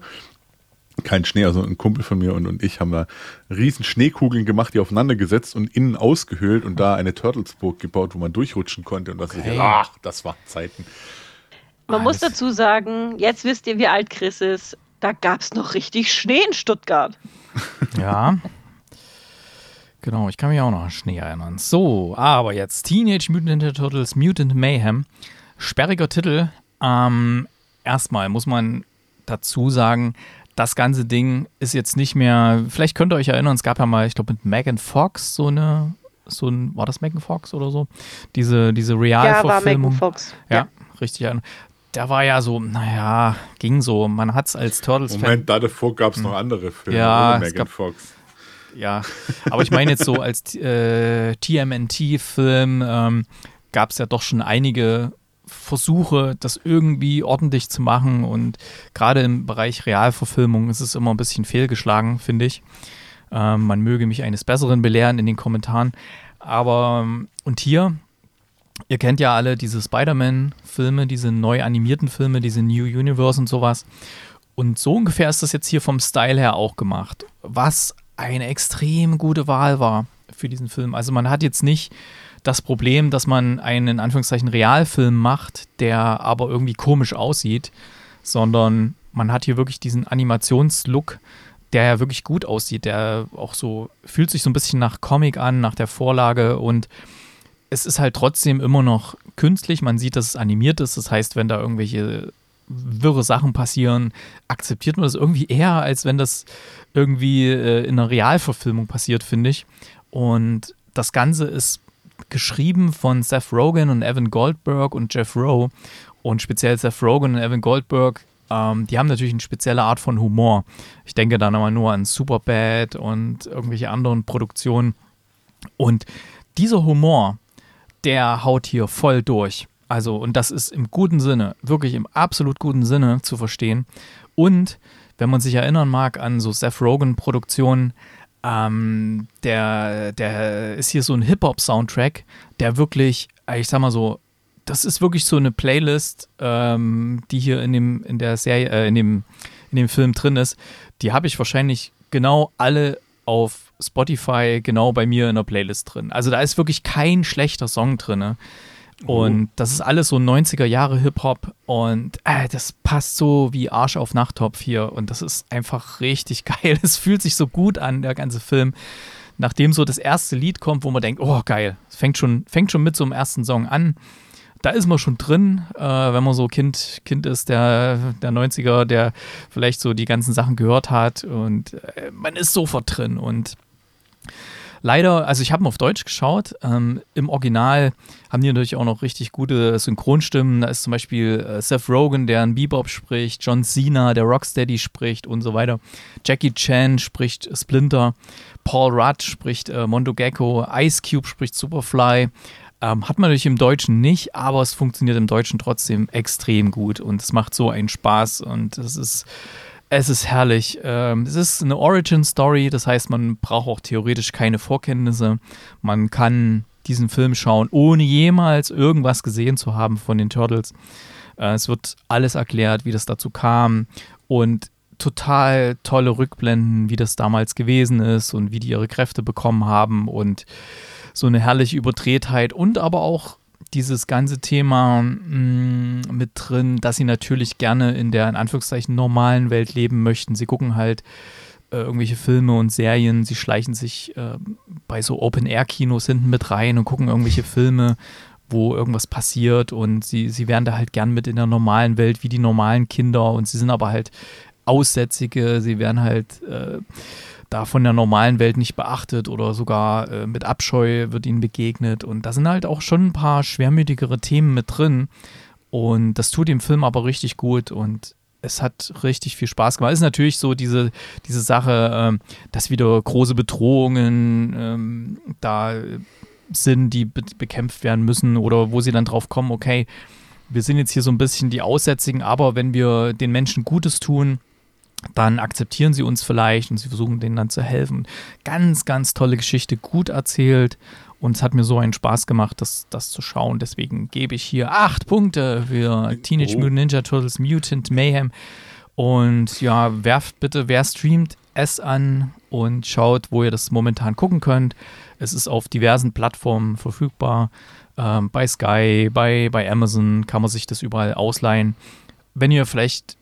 Speaker 3: kein Schnee, also ein Kumpel von mir und, und ich haben da riesen Schneekugeln gemacht, die aufeinander gesetzt und innen ausgehöhlt und da eine Turtlesburg gebaut, wo man durchrutschen konnte und was
Speaker 2: Okay.
Speaker 3: ich, ach, das war Zeiten.
Speaker 4: Man muss
Speaker 2: Alles.
Speaker 4: dazu sagen, jetzt wisst ihr, wie alt Chris ist. Da gab es noch richtig Schnee in Stuttgart.
Speaker 2: Ja. Genau, ich kann mich auch noch an Schnee erinnern. So, aber jetzt Teenage Mutant Ninja Turtles Mutant Mayhem. Sperriger Titel. Ähm, erstmal muss man dazu sagen, das ganze Ding ist jetzt nicht mehr, vielleicht könnt ihr euch erinnern, es gab ja mal, ich glaube, mit Megan Fox so eine, so ein, war das Megan Fox oder so? Diese, diese Realverfilmung. Ja, war Megan
Speaker 4: Fox.
Speaker 2: Ja, ja. richtig. Der war ja so, naja, ging so. Man hat es als Turtles.
Speaker 3: Moment, da davor gab es noch andere Filme
Speaker 2: ja,
Speaker 3: ohne Megan
Speaker 2: gab,
Speaker 3: Fox.
Speaker 2: Ja, aber ich meine jetzt so als äh, TMNT-Film ähm, gab es ja doch schon einige Versuche, das irgendwie ordentlich zu machen und gerade im Bereich Realverfilmung ist es immer ein bisschen fehlgeschlagen, finde ich. Ähm, man möge mich eines Besseren belehren in den Kommentaren. Aber, und hier, ihr kennt ja alle diese Spider-Man-Filme, diese neu animierten Filme, diese New Universe und sowas. Und so ungefähr ist das jetzt hier vom Style her auch gemacht. Was eine extrem gute Wahl war für diesen Film. Also man hat jetzt nicht das Problem, dass man einen in Anführungszeichen Realfilm macht, der aber irgendwie komisch aussieht, sondern man hat hier wirklich diesen Animationslook, der ja wirklich gut aussieht, der auch so fühlt sich so ein bisschen nach Comic an, nach der Vorlage und es ist halt trotzdem immer noch künstlich. Man sieht, dass es animiert ist. Das heißt, wenn da irgendwelche wirre Sachen passieren, akzeptiert man das irgendwie eher, als wenn das irgendwie äh, in einer Realverfilmung passiert, finde ich. Und das Ganze ist geschrieben von Seth Rogen und Evan Goldberg und Jeff Rowe. Und speziell Seth Rogen und Evan Goldberg, ähm, die haben natürlich eine spezielle Art von Humor. Ich denke da nochmal nur an Superbad und irgendwelche anderen Produktionen. Und dieser Humor, der haut hier voll durch. Also, und das ist im guten Sinne, wirklich im absolut guten Sinne zu verstehen. Und wenn man sich erinnern mag an so Seth Rogen-Produktionen, ähm, der, der ist hier so ein Hip-Hop-Soundtrack, der wirklich, ich sag mal so, das ist wirklich so eine Playlist, ähm, die hier in dem, in der Serie, äh, in dem, in dem Film drin ist. Die habe ich wahrscheinlich genau alle auf Spotify genau bei mir in der Playlist drin. Also da ist wirklich kein schlechter Song drin. Und das ist alles so 90er Jahre Hip-Hop und äh, das passt so wie Arsch auf Nachttopf hier und das ist einfach richtig *laughs* geil. Es fühlt sich so gut an, der ganze Film. Nachdem so das erste Lied kommt, wo man denkt, oh geil, es fängt schon, fängt schon mit so einem ersten Song an. Da ist man schon drin, äh, wenn man so Kind, kind ist der, der 90er, der vielleicht so die ganzen Sachen gehört hat und äh, man ist sofort drin und Leider, also ich habe ihn auf Deutsch geschaut. Ähm, Im Original haben die natürlich auch noch richtig gute Synchronstimmen. Da ist zum Beispiel äh, Seth Rogen, der einen Bebop spricht, John Cena, der Rocksteady spricht und so weiter. Jackie Chan spricht Splinter, Paul Rudd spricht äh, Mondo Gecko, Ice Cube spricht Superfly. Ähm, hat man natürlich im Deutschen nicht, aber es funktioniert im Deutschen trotzdem extrem gut und es macht so einen Spaß und es ist es ist herrlich. Ähm, es ist eine Origin-Story, das heißt, man braucht auch theoretisch keine Vorkenntnisse. Man kann diesen Film schauen, ohne jemals irgendwas gesehen zu haben von den Turtles. Äh, es wird alles erklärt, wie das dazu kam und total tolle Rückblenden, wie das damals gewesen ist und wie die ihre Kräfte bekommen haben und so eine herrliche Überdrehtheit und aber auch dieses ganze Thema mh, mm, mit drin, dass sie natürlich gerne in der in Anführungszeichen normalen Welt leben möchten. Sie gucken halt äh, irgendwelche Filme und Serien, sie schleichen sich äh, bei so Open-Air-Kinos hinten mit rein und gucken irgendwelche Filme, wo irgendwas passiert. Und sie, sie wären da halt gern mit in der normalen Welt wie die normalen Kinder. Und sie sind aber halt Aussätzige, sie werden halt äh, da von der normalen Welt nicht beachtet oder sogar äh, mit Abscheu wird ihnen begegnet. Und da sind halt auch schon ein paar schwermütigere Themen mit drin. Und das tut dem Film aber richtig gut und es hat richtig viel Spaß gemacht. Es ist natürlich so diese, diese Sache, ähm, dass wieder große Bedrohungen ähm, da sind, die be bekämpft werden müssen oder wo sie dann drauf kommen, okay, wir sind jetzt hier so ein bisschen die Aussätzigen, aber wenn wir den Menschen Gutes tun, dann akzeptieren sie uns vielleicht und sie versuchen denen dann zu helfen. Ganz, ganz tolle Geschichte, gut erzählt und es hat mir so einen Spaß gemacht, das, das zu schauen. Deswegen gebe ich hier acht Punkte für Teenage Mutant Ninja Turtles Mutant Mayhem. Und ja, werft bitte, wer streamt, es an und schaut, wo ihr das momentan gucken könnt. Es ist auf diversen Plattformen verfügbar. Ähm, bei Sky, bei, bei Amazon kann man sich das überall ausleihen. Wenn ihr vielleicht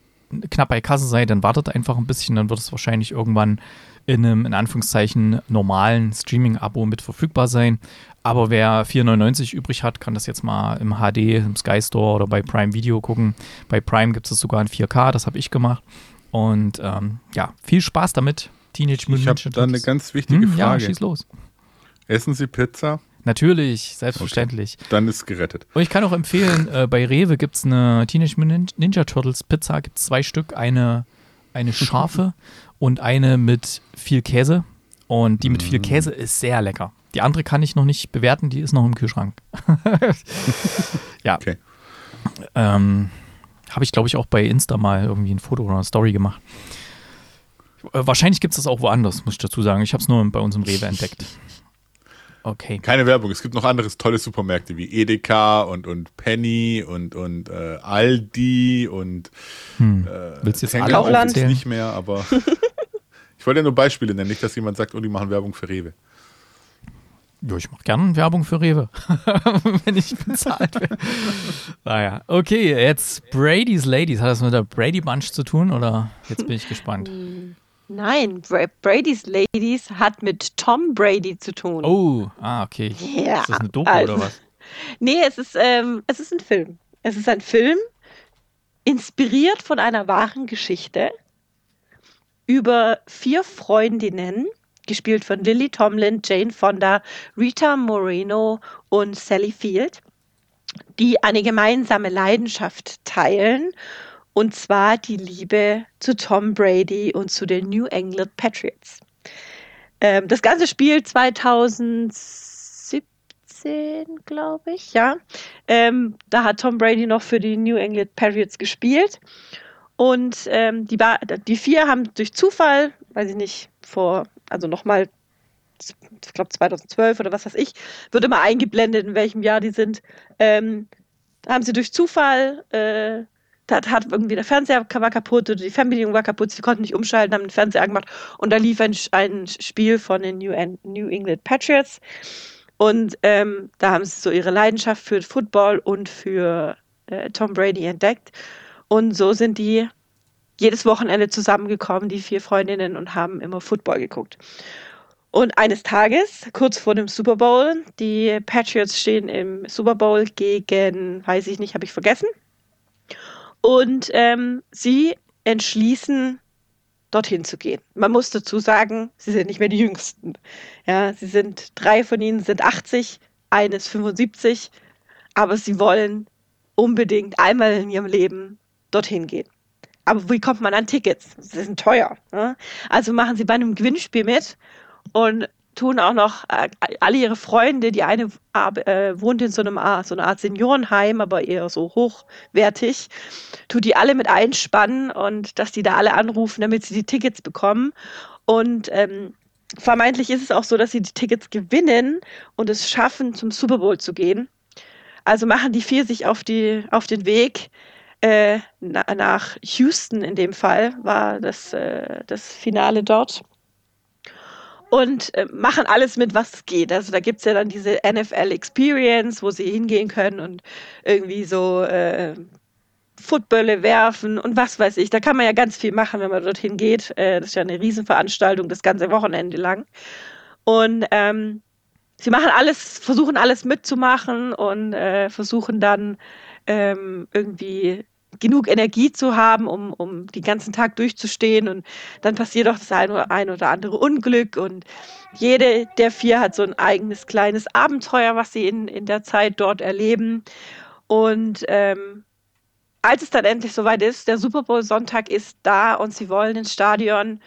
Speaker 2: knapp bei Kasse seid, dann wartet einfach ein bisschen, dann wird es wahrscheinlich irgendwann in einem, in Anführungszeichen, normalen Streaming-Abo mit verfügbar sein. Aber wer 4,99 übrig hat, kann das jetzt mal im HD, im Sky Store oder bei Prime Video gucken. Bei Prime gibt es sogar in 4K, das habe ich gemacht. Und ähm, ja, viel Spaß damit. Teenage
Speaker 3: Mutant Ich habe da eine ganz wichtige hm, Frage.
Speaker 2: Ja, schieß los.
Speaker 3: Essen Sie Pizza?
Speaker 2: Natürlich, selbstverständlich.
Speaker 3: Okay, dann ist gerettet.
Speaker 2: Und ich kann auch empfehlen, äh, bei Rewe gibt es eine Teenage Mutant Ninja Turtles Pizza, gibt es zwei Stück, eine, eine scharfe *laughs* und eine mit viel Käse. Und die mit viel mm. Käse ist sehr lecker. Die andere kann ich noch nicht bewerten, die ist noch im Kühlschrank. *laughs* ja. Okay. Ähm, Habe ich, glaube ich, auch bei Insta mal irgendwie ein Foto oder eine Story gemacht. Äh, wahrscheinlich gibt es das auch woanders, muss ich dazu sagen. Ich habe es nur bei uns im Rewe entdeckt. *laughs* Okay.
Speaker 3: Keine Werbung. Es gibt noch andere tolle Supermärkte wie Edeka und, und Penny und, und äh, Aldi und
Speaker 2: hm. äh, Willst du jetzt
Speaker 4: Kaufland?
Speaker 3: nicht mehr, aber *laughs* ich wollte ja nur Beispiele nennen, nicht, dass jemand sagt, oh, die machen Werbung für Rewe.
Speaker 2: Ja, ich mache gerne Werbung für Rewe, *laughs* wenn ich bezahlt werde. naja, okay, jetzt Brady's Ladies. Hat das mit der Brady Bunch zu tun oder jetzt bin ich gespannt?
Speaker 4: Nein, Brady's Ladies hat mit Tom Brady zu tun.
Speaker 2: Oh, ah, okay.
Speaker 4: Ja,
Speaker 2: ist das eine Doku also, oder was?
Speaker 4: Nee, es ist, ähm, es ist ein Film. Es ist ein Film, inspiriert von einer wahren Geschichte über vier Freundinnen, gespielt von Lily Tomlin, Jane Fonda, Rita Moreno und Sally Field, die eine gemeinsame Leidenschaft teilen und zwar die Liebe zu Tom Brady und zu den New England Patriots. Ähm, das Ganze spielt 2017, glaube ich, ja. Ähm, da hat Tom Brady noch für die New England Patriots gespielt. Und ähm, die, die vier haben durch Zufall, weiß ich nicht, vor, also nochmal ich glaube 2012 oder was weiß ich, wird immer eingeblendet, in welchem Jahr die sind. Ähm, haben sie durch Zufall äh, da hat irgendwie der Fernseher war kaputt oder die Fernbedienung war kaputt, sie konnten nicht umschalten, haben den Fernseher angemacht und da lief ein, ein Spiel von den New, New England Patriots und ähm, da haben sie so ihre Leidenschaft für Football und für äh, Tom Brady entdeckt und so sind die jedes Wochenende zusammengekommen, die vier Freundinnen und haben immer Football geguckt. Und eines Tages, kurz vor dem Super Bowl, die Patriots stehen im Super Bowl gegen, weiß ich nicht, habe ich vergessen. Und ähm, sie entschließen, dorthin zu gehen. Man muss dazu sagen, sie sind nicht mehr die Jüngsten. Ja, sie sind, drei von ihnen sind 80, eines 75, aber sie wollen unbedingt einmal in ihrem Leben dorthin gehen. Aber wie kommt man an Tickets? Sie sind teuer. Ne? Also machen sie bei einem Gewinnspiel mit und tun auch noch äh, alle ihre Freunde, die eine äh, wohnt in so einem so einer Art Seniorenheim, aber eher so hochwertig, tut die alle mit einspannen und dass die da alle anrufen, damit sie die Tickets bekommen. Und ähm, vermeintlich ist es auch so, dass sie die Tickets gewinnen und es schaffen, zum Super Bowl zu gehen. Also machen die vier sich auf, die, auf den Weg äh, nach Houston in dem Fall, war das, äh, das Finale dort und äh, machen alles mit, was geht. Also da gibt es ja dann diese NFL Experience, wo sie hingehen können und irgendwie so äh, Footbälle werfen und was weiß ich. Da kann man ja ganz viel machen, wenn man dorthin geht. Äh, das ist ja eine Riesenveranstaltung, das ganze Wochenende lang. Und ähm, sie machen alles, versuchen alles mitzumachen und äh, versuchen dann ähm, irgendwie genug Energie zu haben, um, um den ganzen Tag durchzustehen. Und dann passiert auch das ein oder, andere Unglück. Und jede der vier hat so ein eigenes kleines Abenteuer, was sie in, in der Zeit dort erleben. Und ähm, als es dann endlich soweit ist, der Super Bowl Sonntag ist da und sie wollen ins Stadion,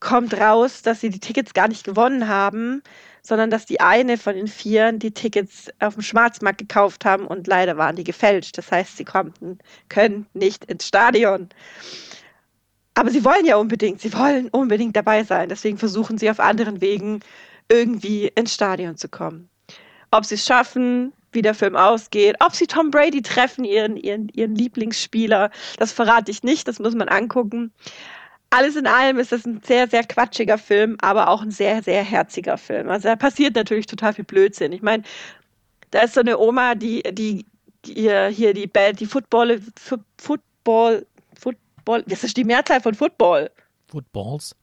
Speaker 4: kommt raus, dass sie die Tickets gar nicht gewonnen haben, sondern dass die eine von den Vieren die Tickets auf dem Schwarzmarkt gekauft haben und leider waren die gefälscht. Das heißt, sie konnten, können nicht ins Stadion. Aber sie wollen ja unbedingt, sie wollen unbedingt dabei sein. Deswegen versuchen sie auf anderen Wegen irgendwie ins Stadion zu kommen. Ob sie es schaffen, wie der Film ausgeht, ob sie Tom Brady treffen, ihren, ihren, ihren Lieblingsspieler, das verrate ich nicht, das muss man angucken alles in allem ist das ein sehr, sehr quatschiger Film, aber auch ein sehr, sehr herziger Film. Also da passiert natürlich total viel Blödsinn. Ich meine, da ist so eine Oma, die, die, die hier die, die Football, Football, Football, das ist die Mehrzahl von Football,
Speaker 2: Footballs.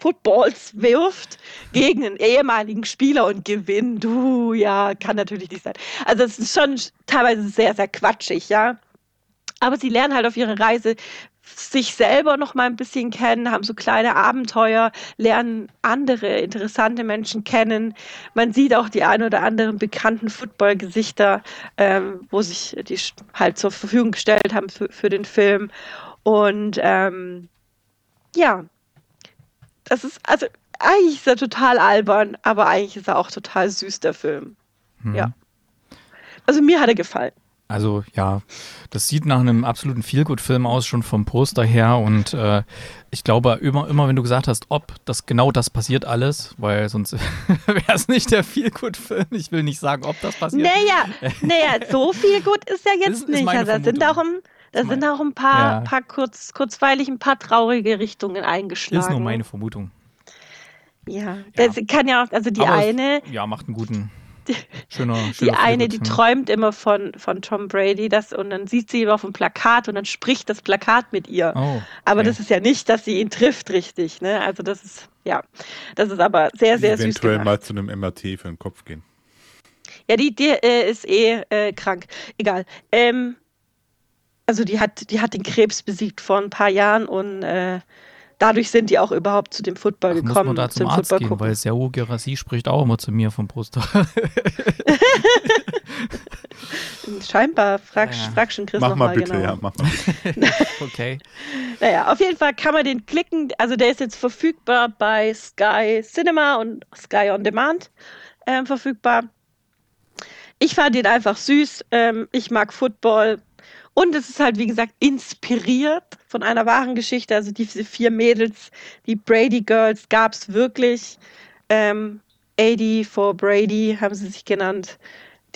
Speaker 4: Footballs wirft gegen einen ehemaligen Spieler und gewinnt. Du, ja, kann natürlich nicht sein. Also es ist schon teilweise sehr, sehr quatschig, ja. Aber sie lernen halt auf ihrer Reise sich selber noch mal ein bisschen kennen, haben so kleine Abenteuer, lernen andere interessante Menschen kennen. Man sieht auch die ein oder anderen bekannten Football-Gesichter, ähm, wo sich die halt zur Verfügung gestellt haben für, für den Film. Und ähm, ja, das ist, also eigentlich ist er total albern, aber eigentlich ist er auch total süß, der Film.
Speaker 2: Hm.
Speaker 4: Ja. Also mir hat er gefallen.
Speaker 2: Also ja, das sieht nach einem absoluten Feelgood-Film aus, schon vom Poster her. Und äh, ich glaube, immer, immer wenn du gesagt hast, ob das genau das passiert alles, weil sonst *laughs* wäre es nicht der Feelgood-Film. Ich will nicht sagen, ob das passiert.
Speaker 4: Naja, *laughs* naja so viel gut ist ja jetzt
Speaker 2: Ist- ist
Speaker 4: nicht.
Speaker 2: meine
Speaker 4: Also, da sind auch, ein, da
Speaker 2: Ist
Speaker 4: sind auch ein paar,
Speaker 2: Ja.
Speaker 4: paar kurz, kurzweilig ein paar traurige Richtungen eingeschlagen.
Speaker 2: Ist nur meine Vermutung.
Speaker 4: Ja,
Speaker 2: Ja.
Speaker 4: das kann ja auch, also die
Speaker 2: Aber es-
Speaker 4: eine,
Speaker 2: Ja, macht einen guten. Schöner,
Speaker 4: die
Speaker 2: schöner
Speaker 4: eine, die
Speaker 2: Feelgood-Film.
Speaker 4: träumt immer von, von Tom Brady, das, und dann sieht sie ihn auf dem Plakat und dann spricht das Plakat mit ihr.
Speaker 2: Oh,
Speaker 4: Aber
Speaker 2: okay.
Speaker 4: das ist ja nicht, dass sie ihn trifft, richtig. Ne? Also das ist, ja, das ist aber sehr, sehr süß
Speaker 3: Eventuell mal zu einem MRT für den Kopf gehen.
Speaker 4: Ja, die, die äh, ist eh äh, krank. Egal. Ähm, also die hat, die hat den Krebs besiegt vor ein paar Jahren und äh, dadurch sind die auch überhaupt zu dem Football
Speaker 2: Ach, muss
Speaker 4: gekommen.
Speaker 2: man da
Speaker 4: zum
Speaker 2: zum Arzt
Speaker 4: Football
Speaker 2: gehen,
Speaker 4: gucken.
Speaker 2: weil Sergio Gerassi spricht auch immer zu mir vom Poster. *laughs*
Speaker 4: Scheinbar, frag,
Speaker 2: Ja.
Speaker 4: frag schon Chris
Speaker 3: mach mal
Speaker 4: nochmal
Speaker 3: bitte,
Speaker 4: genau.
Speaker 3: ja, mach mal. *laughs*
Speaker 2: okay.
Speaker 4: Naja, auf jeden Fall kann man den klicken. Also der ist jetzt verfügbar bei Sky Cinema und Sky On Demand ähm, verfügbar. Ich fand ihn einfach süß. Ähm, ich mag Football. Und es ist halt, wie gesagt, inspiriert von einer wahren Geschichte. Also diese vier Mädels, die Brady Girls, gab es wirklich. Ähm, 80 for Brady haben sie sich genannt.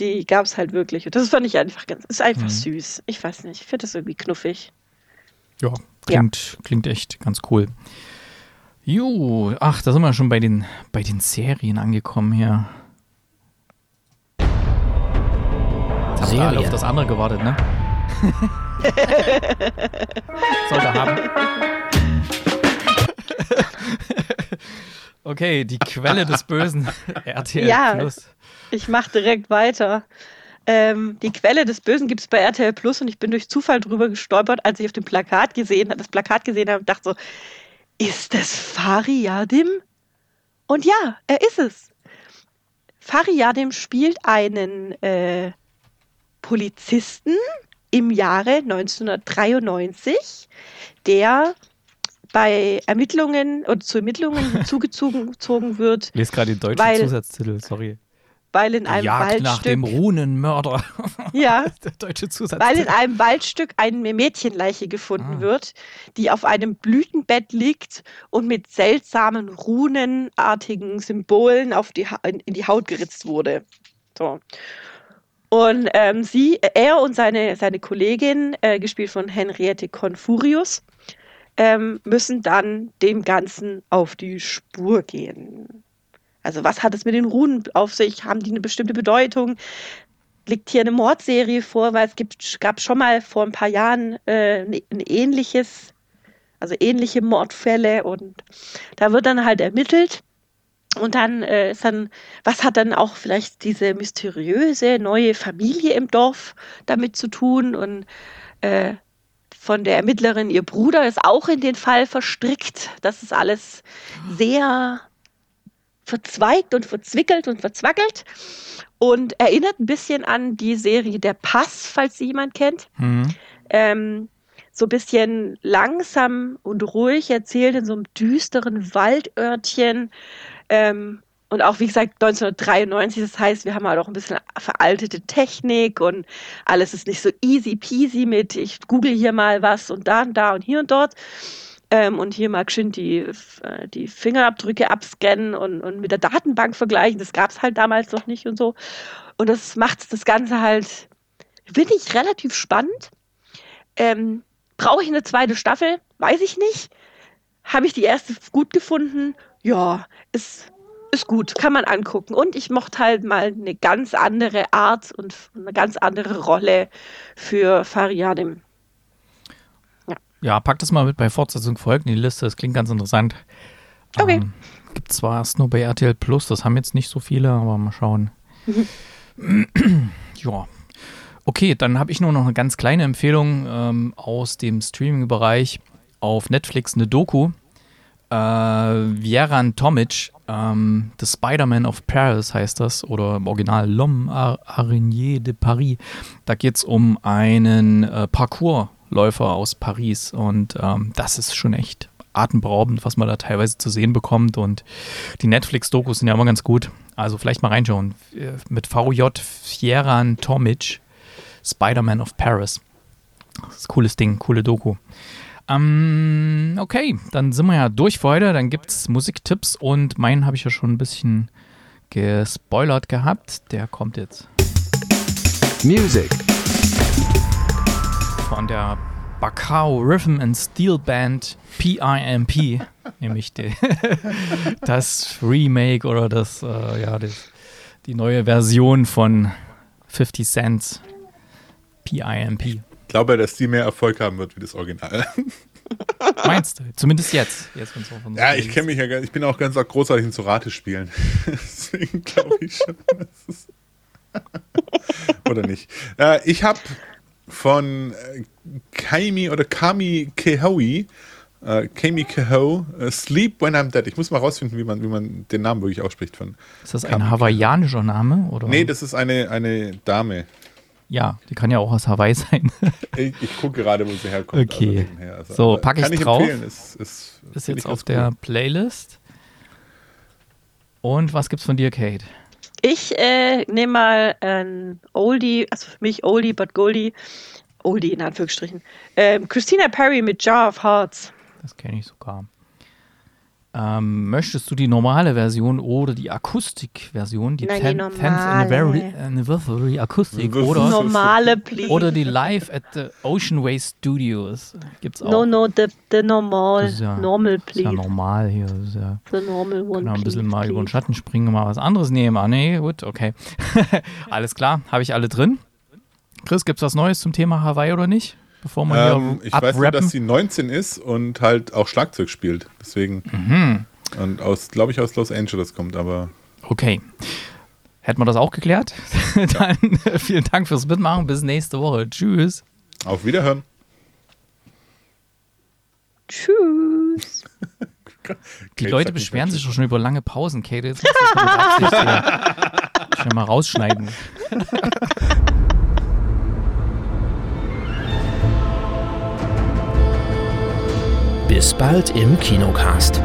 Speaker 4: Die gab es halt wirklich. Und das fand ich einfach ganz, ist einfach
Speaker 2: Mhm.
Speaker 4: süß. Ich weiß nicht, ich finde das irgendwie knuffig.
Speaker 2: Ja, klingt, klingt echt ganz cool. Jo, ach, da sind wir schon bei den, bei den Serien angekommen hier. Ihr alle
Speaker 1: Serien.
Speaker 2: auf das andere gewartet, ne? *laughs* Sollte haben. *laughs* okay, die Quelle des Bösen. *laughs* RTL
Speaker 4: Ja.
Speaker 2: Plus.
Speaker 4: Ich mache direkt weiter. Ähm, die Quelle des Bösen gibt es bei RTL Plus und ich bin durch Zufall drüber gestolpert, als ich auf dem Plakat gesehen habe, das Plakat gesehen habe und dachte so, ist das Fariadim? Und ja, er ist es. Fariadim spielt einen äh, Polizisten im Jahre 1993, der bei Ermittlungen oder zu Ermittlungen *laughs* hinzugezogen gezogen wird,
Speaker 2: Ich lese gerade den deutschen
Speaker 4: Weil-
Speaker 2: Zusatztitel, sorry.
Speaker 4: weil in einem
Speaker 2: Jagd nach
Speaker 4: Waldstück
Speaker 2: dem Runenmörder. *laughs*
Speaker 4: ja, *laughs*
Speaker 2: Der deutsche
Speaker 4: weil in
Speaker 2: Zusatztitel.
Speaker 4: einem Waldstück eine Mädchenleiche gefunden
Speaker 2: Ah.
Speaker 4: wird, die auf einem Blütenbett liegt und mit seltsamen runenartigen Symbolen auf die, Ha- in die Haut geritzt wurde. So. Und ähm, sie, er und seine, seine Kollegin, äh, gespielt von Henriette Confurius, ähm, müssen dann dem Ganzen auf die Spur gehen. Also was hat es mit den Runen auf sich? Haben die eine bestimmte Bedeutung? Liegt hier eine Mordserie vor, weil es gibt, gab schon mal vor ein paar Jahren äh, ein ein ähnliches, also ähnliche Mordfälle und da wird dann halt ermittelt. Und dann äh, ist dann, was hat dann auch vielleicht diese mysteriöse neue Familie im Dorf damit zu tun? Und äh, von der Ermittlerin, ihr Bruder ist auch in den Fall verstrickt. Das ist alles sehr verzweigt und verzwickelt und verzwackelt und erinnert ein bisschen an die Serie Der Pass, falls sie jemand kennt.
Speaker 2: Mhm.
Speaker 4: Ähm, so ein bisschen langsam und ruhig erzählt in so einem düsteren Waldörtchen. Ähm, und auch, wie gesagt, 1993, das heißt, wir haben halt auch ein bisschen veraltete Technik und alles ist nicht so easy peasy mit, ich google hier mal was und da und da und hier und dort. Ähm, und hier mal geschwind die, äh, die Fingerabdrücke abscannen und, und mit der Datenbank vergleichen. Das gab es halt damals noch nicht und so. Und das macht das Ganze halt, finde ich, relativ spannend. Ähm, Brauche ich eine zweite Staffel? Weiß ich nicht. Habe ich die erste gut gefunden? Ja, ist, ist gut, kann man angucken. Und ich mochte halt mal eine ganz andere Art und eine ganz andere Rolle für Fariadim.
Speaker 2: Ja, pack das mal mit bei Fortsetzung folgen in die Liste. Das klingt ganz interessant.
Speaker 4: Okay.
Speaker 2: Ähm, gibt zwar erst nur bei RTL Plus, das haben jetzt nicht so viele, aber mal schauen. *clears throat* ja. Okay, dann habe ich nur noch eine ganz kleine Empfehlung ähm, aus dem Streaming-Bereich. Auf Netflix eine Doku. Äh, Vieran Tomic, ähm, The Spider-Man of Paris heißt das, oder im Original L'Homme Araignée de Paris. Da geht es um einen äh, Parcoursläufer aus Paris und ähm, das ist schon echt atemberaubend, was man da teilweise zu sehen bekommt. Und die Netflix-Dokus sind ja immer ganz gut. Also vielleicht mal reinschauen. Äh, Mit VJ Fieran Tomic, Spider-Man of Paris. Das ist ein cooles Ding, coole Doku. Ähm, okay, dann sind wir ja durch für heute. Dann gibt es Musiktipps und meinen habe ich ja schon ein bisschen gespoilert gehabt. Der kommt jetzt
Speaker 1: Music.
Speaker 2: von der Bacao Rhythm and Steel Band PIMP, *laughs* nämlich die, *laughs* das Remake oder das, äh, ja, das, die neue Version von 50 Cent PIMP.
Speaker 3: Ich glaube, dass die mehr Erfolg haben wird wie das Original. *laughs*
Speaker 2: Meinst du? Zumindest jetzt. jetzt wenn's von
Speaker 3: Ja, ich kenne mich ja, ich bin auch ganz großartig in so Ratespielen. *laughs* Deswegen glaube ich schon, *laughs* oder nicht. Äh, ich habe von äh, Kaimi oder Kami Kehoe, äh, Kami Kehoe, äh, Sleep When I'm Dead. Ich muss mal rausfinden, wie man, wie man den Namen wirklich ausspricht. Von.
Speaker 2: Ist das ein
Speaker 3: Kami-
Speaker 2: hawaiianischer Name? Oder?
Speaker 3: Nee, das ist eine, eine Dame.
Speaker 2: Ja, die kann ja auch aus Hawaii sein. *laughs*
Speaker 3: Ich, ich gucke gerade, wo sie herkommt.
Speaker 2: Okay.
Speaker 3: also. Also,
Speaker 2: So,
Speaker 3: aber
Speaker 2: pack ich
Speaker 3: kann ich
Speaker 2: drauf.
Speaker 3: empfehlen. Ist, ist,
Speaker 2: Ist jetzt auf der
Speaker 3: cool.
Speaker 2: Playlist. Und was gibt's von dir, Kate?
Speaker 4: Ich äh, nehme mal ein Oldie, also für mich Oldie, but Goldie. Oldie in Anführungsstrichen. Ähm, Christina Perry mit Jar of Hearts.
Speaker 2: Das kenne ich sogar. Ähm, möchtest du die normale Version oder die Akustikversion, die
Speaker 4: Nein, die
Speaker 2: 10th
Speaker 4: normale.
Speaker 2: Anniversary, Anniversary Akustik oder,
Speaker 4: Normale, please.
Speaker 2: oder die Live at the Ocean Way Studios? Gibt's auch.
Speaker 4: no, no, the, the normal.
Speaker 2: Das ist ja-
Speaker 4: normal,
Speaker 2: Das ist ja
Speaker 4: please.
Speaker 2: normal hier. Das ist ja,
Speaker 4: the normal one,
Speaker 2: wir ein bisschen
Speaker 4: please,
Speaker 2: mal über den
Speaker 4: please.
Speaker 2: Schatten springen und mal was anderes nehmen. Ah, nee, gut, okay. *laughs* Alles klar, habe ich alle drin. Chris, gibt's was Neues zum Thema Hawaii oder nicht? Bevor wir
Speaker 3: Ähm,
Speaker 2: hier
Speaker 3: ich weiß nur, dass sie 19 ist und halt auch Schlagzeug spielt. Deswegen.
Speaker 2: Mhm.
Speaker 3: Und aus, glaube ich, aus Los Angeles kommt, aber
Speaker 2: Okay. Hätten wir das auch geklärt? *laughs* Dann äh, vielen Dank fürs Mitmachen. Bis nächste Woche. Tschüss.
Speaker 3: auf Wiederhören.
Speaker 4: Tschüss. *laughs*
Speaker 2: Die
Speaker 3: Kate
Speaker 2: Leute beschweren sich doch schon über lange Pausen, Kate. Jetzt musst du das mit Absicht hier *laughs* schnell mal rausschneiden.
Speaker 1: Bis bald im Kinocast.